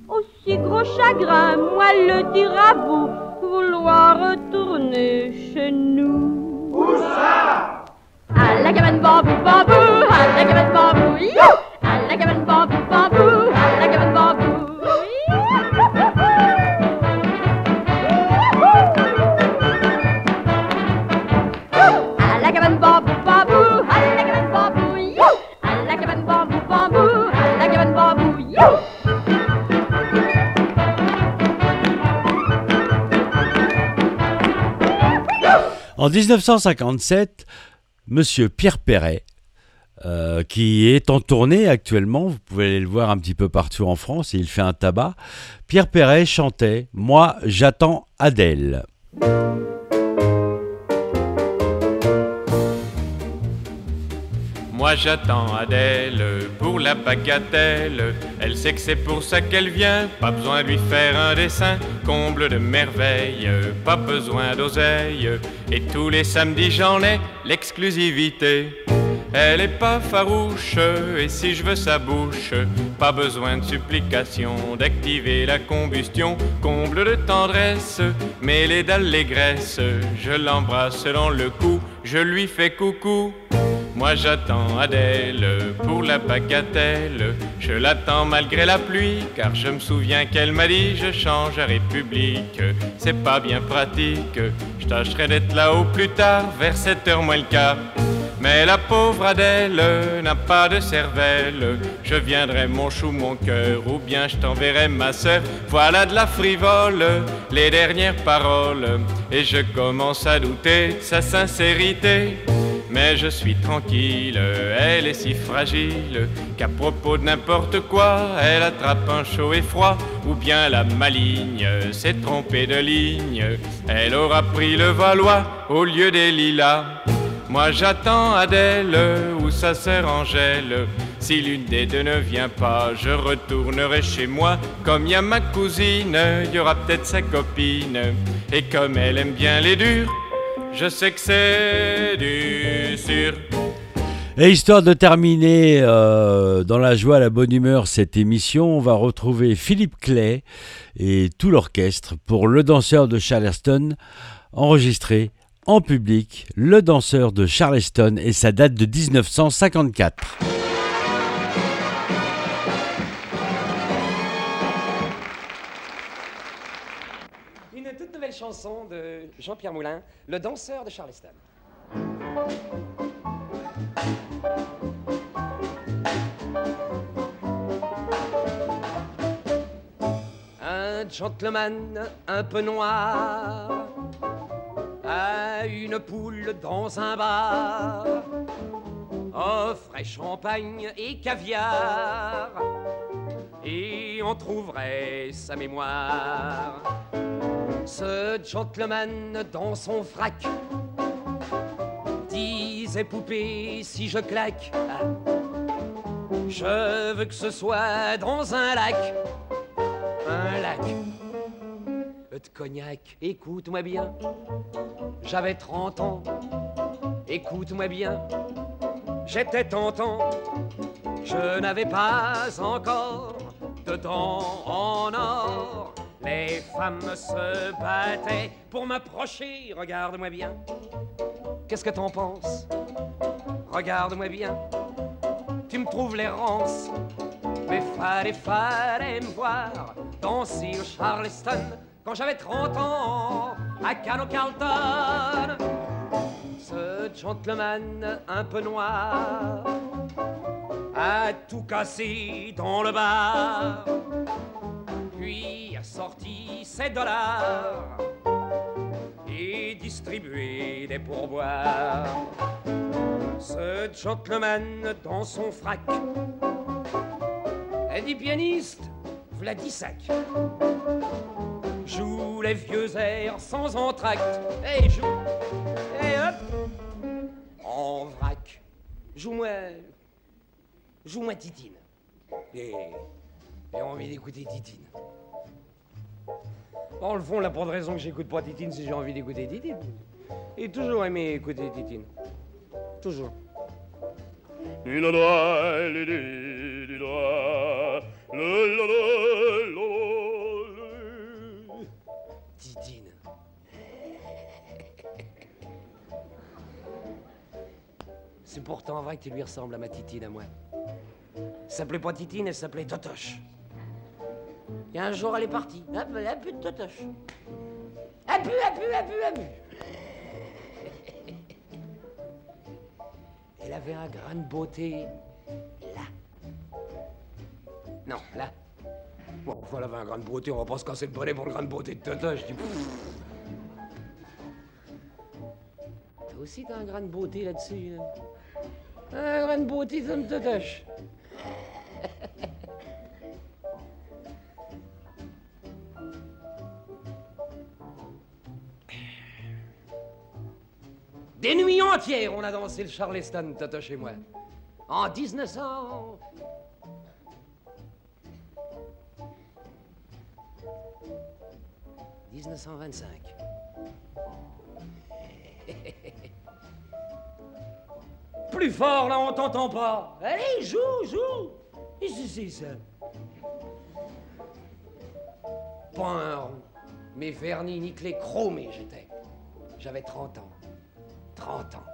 Aussi gros chagrin, moi le dire à vous, vouloir retourner chez nous. Où ça? À la cabane bambou bambou, à la cabane bambou, En En 1957, Monsieur Pierre Perret, euh, qui est en tournée actuellement, vous pouvez aller le voir un petit peu partout en France, il fait un tabac. Pierre Perret chantait Moi j'attends Adèle. Moi j'attends Adèle pour la bagatelle. Elle sait que c'est pour ça qu'elle vient. Pas besoin de lui faire un dessin. Comble de merveille, pas besoin d'oseille. Et tous les samedis j'en ai l'exclusivité. Elle est pas farouche, et si je veux sa bouche, pas besoin de supplication d'activer la combustion. Comble de tendresse, mêlée d'allégresse, je l'embrasse dans le cou, je lui fais coucou. Moi j'attends Adèle pour la bagatelle. Je l'attends malgré la pluie, car je me souviens qu'elle m'a dit je change à République. C'est pas bien pratique, je tâcherai d'être là au plus tard, vers 7h moins le quart. Mais la pauvre Adèle n'a pas de cervelle. Je viendrai mon chou, mon cœur, ou bien je t'enverrai ma sœur. Voilà de la frivole, les dernières paroles. Et je commence à douter de sa sincérité. Mais je suis tranquille, elle est si fragile qu'à propos de n'importe quoi, elle attrape un chaud et froid, ou bien la maligne s'est trompée de ligne. Elle aura pris le Valois au lieu des lilas. Moi j'attends Adèle ou sa sœur Angèle. Si l'une des deux ne vient pas, je retournerai chez moi. Comme y a ma cousine, y aura peut-être sa copine. Et comme elle aime bien les durs, je sais que c'est du. Et histoire de terminer euh, dans la joie, la bonne humeur cette émission, on va retrouver Philippe Clay et tout l'orchestre pour Le danseur de Charleston, enregistré en public, Le danseur de Charleston et sa date de 1954. Jean-Pierre Moulin, Le danseur de Charleston. Un gentleman un peu noir a une poule dans un bar, offrait champagne et caviar, et on trouverait sa mémoire. Ce gentleman dans son frac disait poupée si je claque, je veux que ce soit dans un lac, un lac de cognac. Écoute-moi bien, j'avais 30 ans. Écoute-moi bien, j'étais tentant. Je n'avais pas encore de dents en or. Les femmes se battaient pour m'approcher. Regarde-moi bien. Qu'est-ce que t'en penses? Regarde-moi bien. Tu me trouves l'errance. Mais fallait, fallait me voir danser au Charleston quand j'avais 30 ans à Cano Carlton. Ce gentleman un peu noir a tout cassé dans le bar, a sorti ses dollars et distribué des pourboires. Ce gentleman dans son frac est dit pianiste, Vladisac joue les vieux airs sans entracte. Et joue, et hop, en vrac. Joue-moi, joue-moi Titine. Et j'ai envie d'écouter Titine. Dans le fond, la de raison que j'écoute pas Titine si j'ai envie d'écouter Titine. J'ai toujours aimé écouter Titine. Toujours. Titine. C'est pourtant vrai que tu lui ressembles à ma Titine à moi. Elle s'appelait pas Titine, elle s'appelait Totoche. Et un jour, elle est partie. Hop, elle a plus de Totoche. Elle pue, elle pue, elle pue, elle pue. Elle avait un grain de beauté là. Non, là. Bon, enfin, elle avait un grain de beauté, on va pas se casser le bonnet pour le grain de beauté de Totoche. Je dis, pff. aussi, t'as un grain de beauté là-dessus. là. Un grain de beauté, ça me totoche. Des nuits entières, on a dansé le Charleston, Toto, chez moi. En 1900. « 1925. Plus fort, là, on t'entend pas. Allez, joue, joue. Et c'est ça. Pas un rond. Mais vernis nickelé chromé, j'étais. J'avais 30 ans. 30 ans.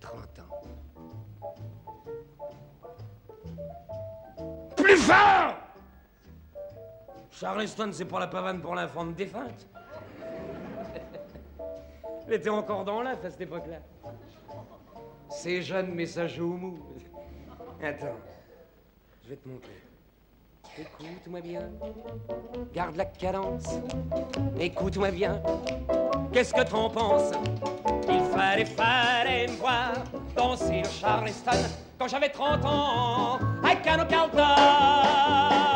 30 ans. Plus fort Charleston, c'est pas la pavane pour l'infant de défunte. Elle était encore dans l'œuf à cette époque-là. C'est jeune, mais ça joue au mou. Attends, je vais te montrer. Écoute-moi bien, garde la cadence. Écoute-moi bien, qu'est-ce que t'en penses? Il fallait, fallait me voir danser le Charleston quand j'avais 30 ans à Canocalton.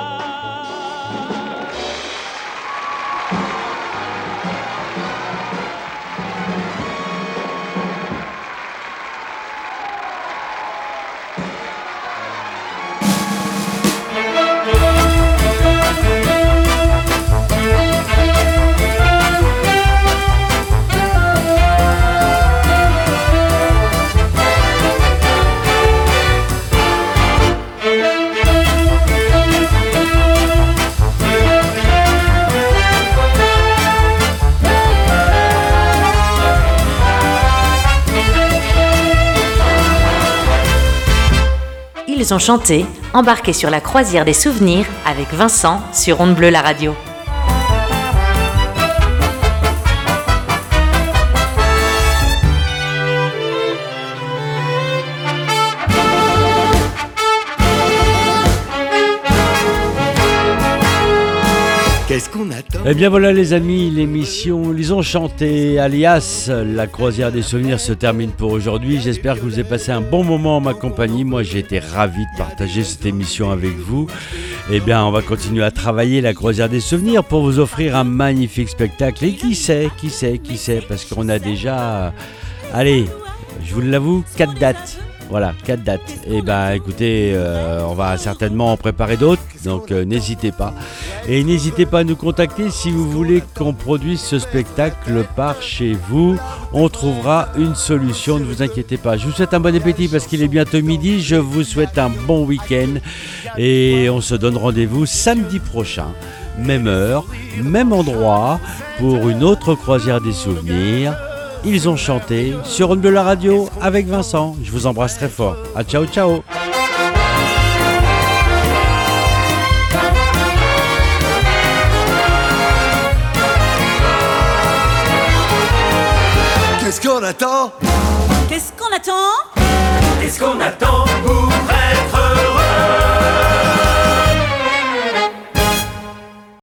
Ils ont embarqués sur la croisière des souvenirs avec Vincent sur Onde Bleue la radio. Eh bien voilà les amis, l'émission Ils ont chanté alias La croisière des souvenirs se termine pour aujourd'hui. J'espère que vous avez passé un bon moment en ma compagnie. Moi j'ai été ravi de partager cette émission avec vous. Eh bien on va continuer à travailler la croisière des souvenirs pour vous offrir un magnifique spectacle. Et qui sait, qui sait, qui sait, parce qu'on a déjà... Allez, je vous l'avoue, quatre dates. Voilà, quatre dates. Et ben écoutez, euh, on va certainement en préparer d'autres, donc euh, n'hésitez pas. Et n'hésitez pas à nous contacter si vous voulez qu'on produise ce spectacle par chez vous. On trouvera une solution, ne vous inquiétez pas. Je vous souhaite un bon appétit parce qu'il est bientôt midi. Je vous souhaite un bon week-end et on se donne rendez-vous samedi prochain. Même heure, même endroit, pour une autre croisière des souvenirs ils ont chanté sur une de la radio avec Vincent. Je vous embrasse très fort. A ciao ciao. Qu'est-ce qu'on attend? Qu'est-ce qu'on attend? Qu'est-ce qu'on attend pour être heureux?